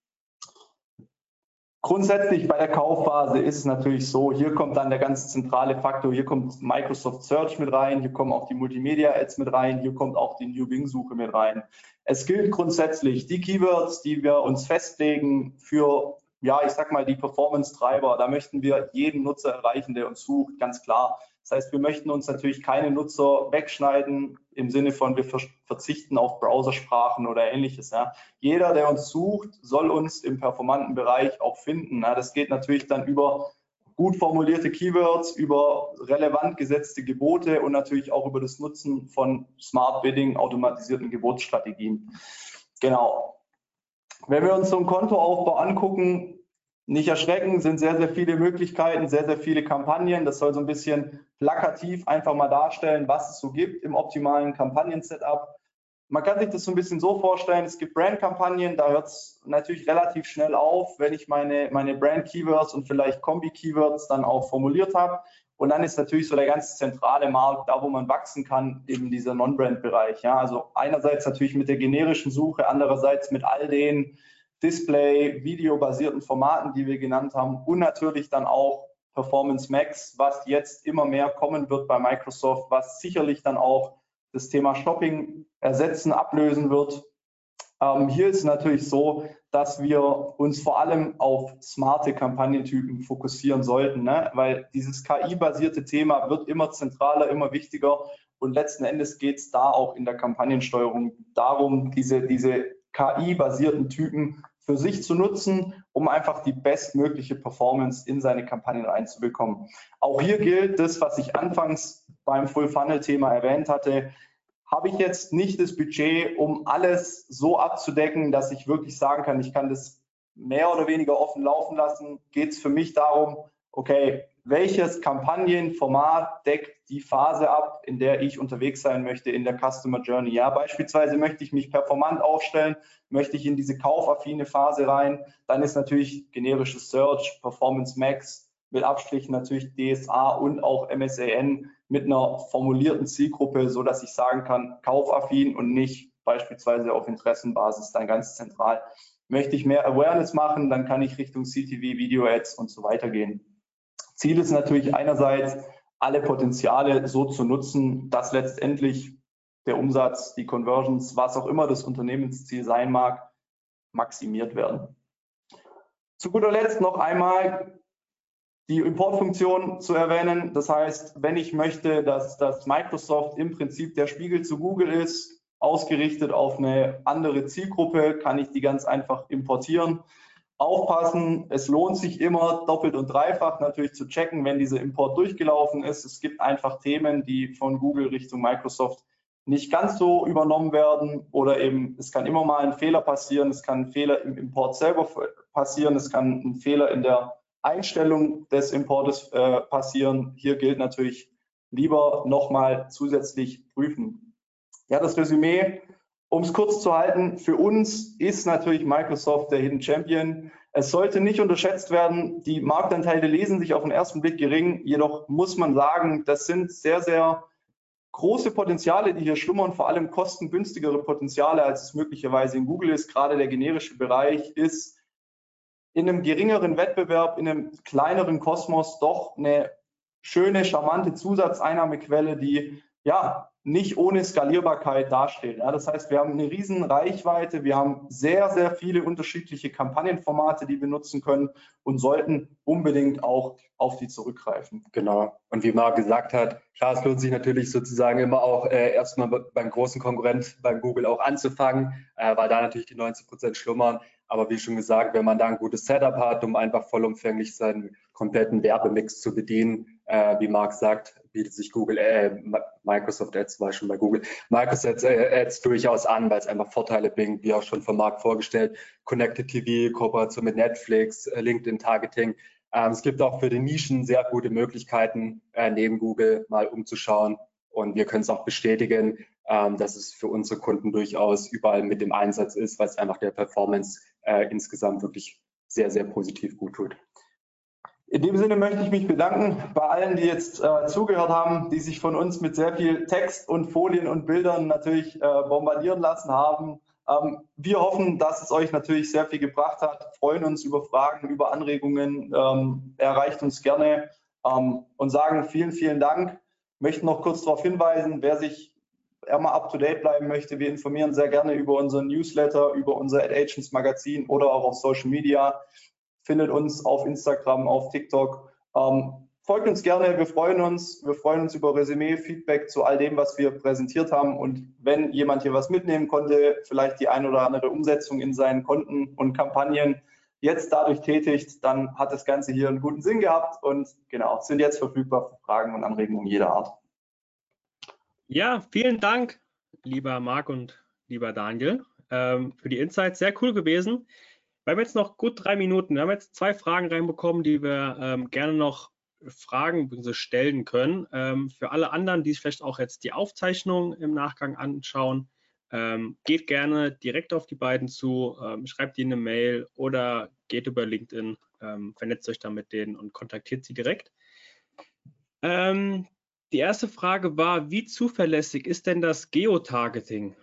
Grundsätzlich bei der Kaufphase ist es natürlich so, hier kommt dann der ganz zentrale Faktor, hier kommt Microsoft Search mit rein, hier kommen auch die Multimedia-Ads mit rein, hier kommt auch die New Bing-Suche mit rein. Es gilt grundsätzlich, die Keywords, die wir uns festlegen für ja, ich sag mal, die Performance-Treiber, da möchten wir jeden Nutzer erreichen, der uns sucht, ganz klar. Das heißt, wir möchten uns natürlich keine Nutzer wegschneiden im Sinne von, wir verzichten auf Browsersprachen oder ähnliches. Ja. Jeder, der uns sucht, soll uns im performanten Bereich auch finden. Ja. Das geht natürlich dann über gut formulierte Keywords, über relevant gesetzte Gebote und natürlich auch über das Nutzen von Smart Bidding, automatisierten Gebotsstrategien. Genau. Wenn wir uns so einen Kontoaufbau angucken, nicht erschrecken, sind sehr, sehr viele Möglichkeiten, sehr, sehr viele Kampagnen. Das soll so ein bisschen plakativ einfach mal darstellen, was es so gibt im optimalen Kampagnen-Setup. Man kann sich das so ein bisschen so vorstellen, es gibt Brand-Kampagnen, da hört es natürlich relativ schnell auf, wenn ich meine, meine Brand-Keywords und vielleicht Kombi-Keywords dann auch formuliert habe. Und dann ist natürlich so der ganz zentrale Markt, da wo man wachsen kann, eben dieser Non-Brand-Bereich. Ja, also einerseits natürlich mit der generischen Suche, andererseits mit all den Display, videobasierten Formaten, die wir genannt haben und natürlich dann auch Performance Max, was jetzt immer mehr kommen wird bei Microsoft, was sicherlich dann auch das Thema Shopping ersetzen, ablösen wird. Ähm, hier ist natürlich so, dass wir uns vor allem auf smarte Kampagnentypen fokussieren sollten, ne? weil dieses KI-basierte Thema wird immer zentraler, immer wichtiger und letzten Endes geht es da auch in der Kampagnensteuerung darum, diese, diese KI-basierten Typen für sich zu nutzen, um einfach die bestmögliche Performance in seine Kampagnen reinzubekommen. Auch hier gilt das, was ich anfangs beim Full-Funnel-Thema erwähnt hatte. Habe ich jetzt nicht das Budget, um alles so abzudecken, dass ich wirklich sagen kann, ich kann das mehr oder weniger offen laufen lassen, geht es für mich darum, okay, welches Kampagnenformat deckt die Phase ab, in der ich unterwegs sein möchte in der Customer Journey. Ja, beispielsweise möchte ich mich performant aufstellen, möchte ich in diese kaufaffine Phase rein, dann ist natürlich generisches Search, Performance Max, mit Abstrichen natürlich DSA und auch MSAN mit einer formulierten Zielgruppe, so dass ich sagen kann, kaufaffin und nicht beispielsweise auf Interessenbasis, dann ganz zentral. Möchte ich mehr Awareness machen, dann kann ich Richtung CTV, Video Ads und so weiter gehen. Ziel ist natürlich einerseits, alle Potenziale so zu nutzen, dass letztendlich der Umsatz, die Conversions, was auch immer das Unternehmensziel sein mag, maximiert werden. Zu guter Letzt noch einmal die Importfunktion zu erwähnen. Das heißt, wenn ich möchte, dass, dass Microsoft im Prinzip der Spiegel zu Google ist, ausgerichtet auf eine andere Zielgruppe, kann ich die ganz einfach importieren. Aufpassen, es lohnt sich immer doppelt und dreifach natürlich zu checken, wenn dieser Import durchgelaufen ist. Es gibt einfach Themen, die von Google Richtung Microsoft nicht ganz so übernommen werden oder eben es kann immer mal ein Fehler passieren, es kann ein Fehler im Import selber passieren, es kann ein Fehler in der Einstellung des Importes äh, passieren. Hier gilt natürlich lieber nochmal zusätzlich prüfen. Ja, das Resümee, um es kurz zu halten, für uns ist natürlich Microsoft der Hidden Champion. Es sollte nicht unterschätzt werden, die Marktanteile lesen sich auf den ersten Blick gering, jedoch muss man sagen, das sind sehr, sehr große Potenziale, die hier schlummern, vor allem kostengünstigere Potenziale, als es möglicherweise in Google ist. Gerade der generische Bereich ist in einem geringeren Wettbewerb, in einem kleineren Kosmos doch eine schöne, charmante Zusatzeinnahmequelle, die ja nicht ohne Skalierbarkeit dasteht. Ja, das heißt, wir haben eine riesen Reichweite, wir haben sehr, sehr viele unterschiedliche Kampagnenformate, die wir nutzen können und sollten unbedingt auch auf die zurückgreifen. Genau. Und wie Marc gesagt hat, klar, es lohnt sich natürlich sozusagen immer auch äh, erstmal beim großen Konkurrent, beim Google auch anzufangen, äh, weil da natürlich die 90 Prozent schlummern. Aber wie schon gesagt, wenn man da ein gutes Setup hat, um einfach vollumfänglich seinen kompletten Werbemix zu bedienen, äh, wie Marc sagt, bietet sich Google, äh, Microsoft Ads war schon bei Google, Microsoft Ads durchaus an, weil es einfach Vorteile bringt, wie auch schon vom Marc vorgestellt, Connected TV, Kooperation mit Netflix, äh, LinkedIn Targeting. Ähm, es gibt auch für die Nischen sehr gute Möglichkeiten, äh, neben Google mal umzuschauen. Und wir können es auch bestätigen, ähm, dass es für unsere Kunden durchaus überall mit dem Einsatz ist, weil es einfach der Performance äh, insgesamt wirklich sehr, sehr positiv gut tut. In dem Sinne möchte ich mich bedanken bei allen, die jetzt äh, zugehört haben, die sich von uns mit sehr viel Text und Folien und Bildern natürlich äh, bombardieren lassen haben. Ähm, wir hoffen, dass es euch natürlich sehr viel gebracht hat, freuen uns über Fragen, über Anregungen, ähm, erreicht uns gerne ähm, und sagen vielen, vielen Dank. Möchten noch kurz darauf hinweisen, wer sich immer up to date bleiben möchte, wir informieren sehr gerne über unseren Newsletter, über unser Ad Agents Magazin oder auch auf Social Media findet uns auf Instagram, auf TikTok. Ähm, folgt uns gerne, wir freuen uns. Wir freuen uns über Resümee, Feedback zu all dem, was wir präsentiert haben. Und wenn jemand hier was mitnehmen konnte, vielleicht die ein oder andere Umsetzung in seinen Konten und Kampagnen jetzt dadurch tätigt, dann hat das Ganze hier einen guten Sinn gehabt und genau, sind jetzt verfügbar für Fragen und Anregungen jeder Art. Ja, vielen Dank, lieber Marc und lieber Daniel, ähm, für die Insights. Sehr cool gewesen. Wir haben jetzt noch gut drei Minuten. Wir haben jetzt zwei Fragen reinbekommen, die wir ähm, gerne noch fragen stellen können. Ähm, für alle anderen, die vielleicht auch jetzt die Aufzeichnung im Nachgang anschauen, ähm, geht gerne direkt auf die beiden zu, ähm, schreibt ihnen eine Mail oder geht über LinkedIn, ähm, vernetzt euch dann mit denen und kontaktiert sie direkt. Ähm, die erste Frage war, wie zuverlässig ist denn das Geotargeting?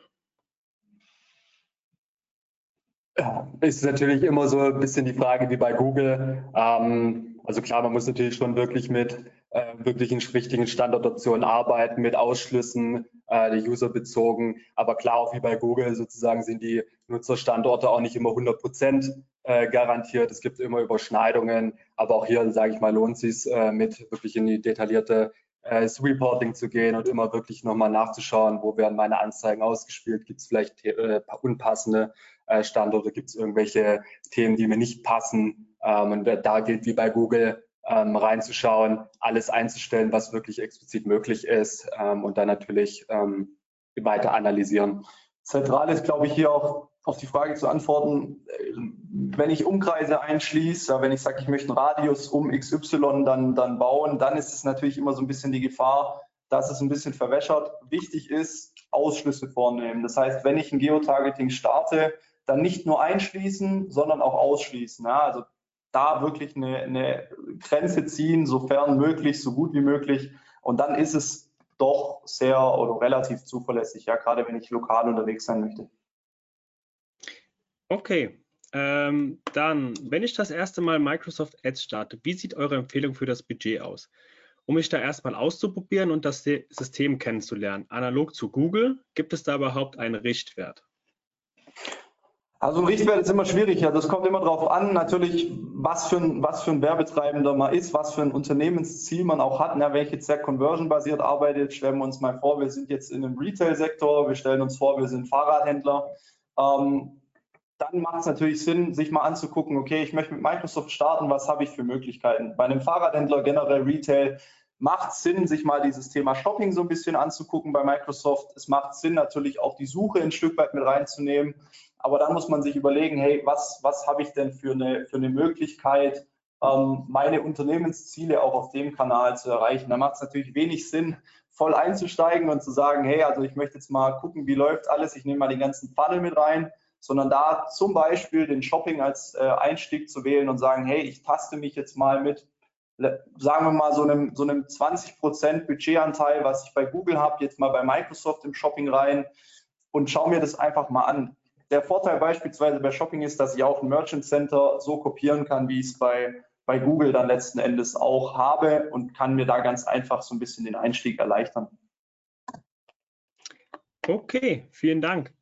Ist natürlich immer so ein bisschen die Frage wie bei Google. Ähm, also klar, man muss natürlich schon wirklich mit äh, wirklichen richtigen Standardoptionen arbeiten, mit Ausschlüssen, äh, User bezogen. Aber klar, auch wie bei Google sozusagen sind die Nutzerstandorte auch nicht immer 100 Prozent äh, garantiert. Es gibt immer Überschneidungen. Aber auch hier, sage ich mal, lohnt es sich äh, mit wirklich in die detaillierte äh, Reporting zu gehen und immer wirklich nochmal nachzuschauen, wo werden meine Anzeigen ausgespielt, gibt es vielleicht äh, unpassende äh, Standorte, gibt es irgendwelche Themen, die mir nicht passen. Ähm, und da gilt wie bei Google ähm, reinzuschauen, alles einzustellen, was wirklich explizit möglich ist ähm, und dann natürlich ähm, weiter analysieren. Zentral ist, glaube ich, hier auch auf die Frage zu antworten, wenn ich Umkreise einschließe, wenn ich sage, ich möchte einen Radius um XY dann, dann bauen, dann ist es natürlich immer so ein bisschen die Gefahr, dass es ein bisschen verwässert. Wichtig ist, Ausschlüsse vornehmen. Das heißt, wenn ich ein Geotargeting starte, dann nicht nur einschließen, sondern auch ausschließen. Ja, also da wirklich eine, eine Grenze ziehen, sofern möglich, so gut wie möglich Und dann ist es doch sehr oder relativ zuverlässig, ja, gerade wenn ich lokal unterwegs sein möchte. Okay, ähm, dann, wenn ich das erste Mal Microsoft Ads starte, wie sieht eure Empfehlung für das Budget aus? Um mich da erstmal auszuprobieren und das System kennenzulernen, analog zu Google, gibt es da überhaupt einen Richtwert? Also ein Richtwert ist immer schwierig. Ja, das kommt immer darauf an, natürlich, was für, ein, was für ein Werbetreibender man ist, was für ein Unternehmensziel man auch hat. Na, wenn ich jetzt sehr conversion-basiert arbeite, stellen wir uns mal vor, wir sind jetzt in einem Retail-Sektor, wir stellen uns vor, wir sind Fahrradhändler. Ähm, dann macht es natürlich Sinn, sich mal anzugucken, okay, ich möchte mit Microsoft starten, was habe ich für Möglichkeiten? Bei einem Fahrradhändler, generell Retail, macht es Sinn, sich mal dieses Thema Shopping so ein bisschen anzugucken bei Microsoft. Es macht Sinn, natürlich auch die Suche ein Stück weit mit reinzunehmen. Aber dann muss man sich überlegen, hey, was, was habe ich denn für eine, für eine Möglichkeit, ähm, meine Unternehmensziele auch auf dem Kanal zu erreichen? Da macht es natürlich wenig Sinn, voll einzusteigen und zu sagen, hey, also ich möchte jetzt mal gucken, wie läuft alles, ich nehme mal den ganzen Funnel mit rein sondern da zum Beispiel den Shopping als äh, Einstieg zu wählen und sagen, hey, ich taste mich jetzt mal mit, sagen wir mal, so einem, so einem 20% Budgetanteil, was ich bei Google habe, jetzt mal bei Microsoft im Shopping rein und schaue mir das einfach mal an. Der Vorteil beispielsweise bei Shopping ist, dass ich auch ein Merchant Center so kopieren kann, wie ich es bei, bei Google dann letzten Endes auch habe und kann mir da ganz einfach so ein bisschen den Einstieg erleichtern. Okay, vielen Dank.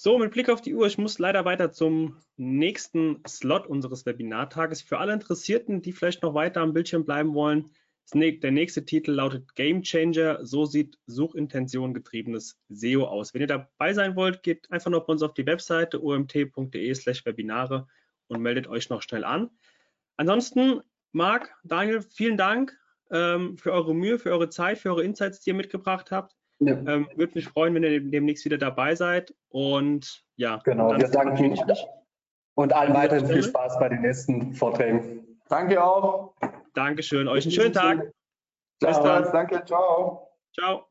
So, mit Blick auf die Uhr, ich muss leider weiter zum nächsten Slot unseres Webinartages. Für alle Interessierten, die vielleicht noch weiter am Bildschirm bleiben wollen, der nächste Titel lautet Game Changer. So sieht Suchintention getriebenes SEO aus. Wenn ihr dabei sein wollt, geht einfach noch bei uns auf die Webseite omt.de/slash Webinare und meldet euch noch schnell an. Ansonsten, Marc, Daniel, vielen Dank ähm, für eure Mühe, für eure Zeit, für eure Insights, die ihr mitgebracht habt. Ja. Ähm, Würde mich freuen, wenn ihr demnächst wieder dabei seid. Und ja. Genau, wir danken und allen weiterhin viel Spaß bei den nächsten Vorträgen. Danke auch. Dankeschön. Euch einen schönen Tag. Bis dann. Danke. Ciao. Ciao.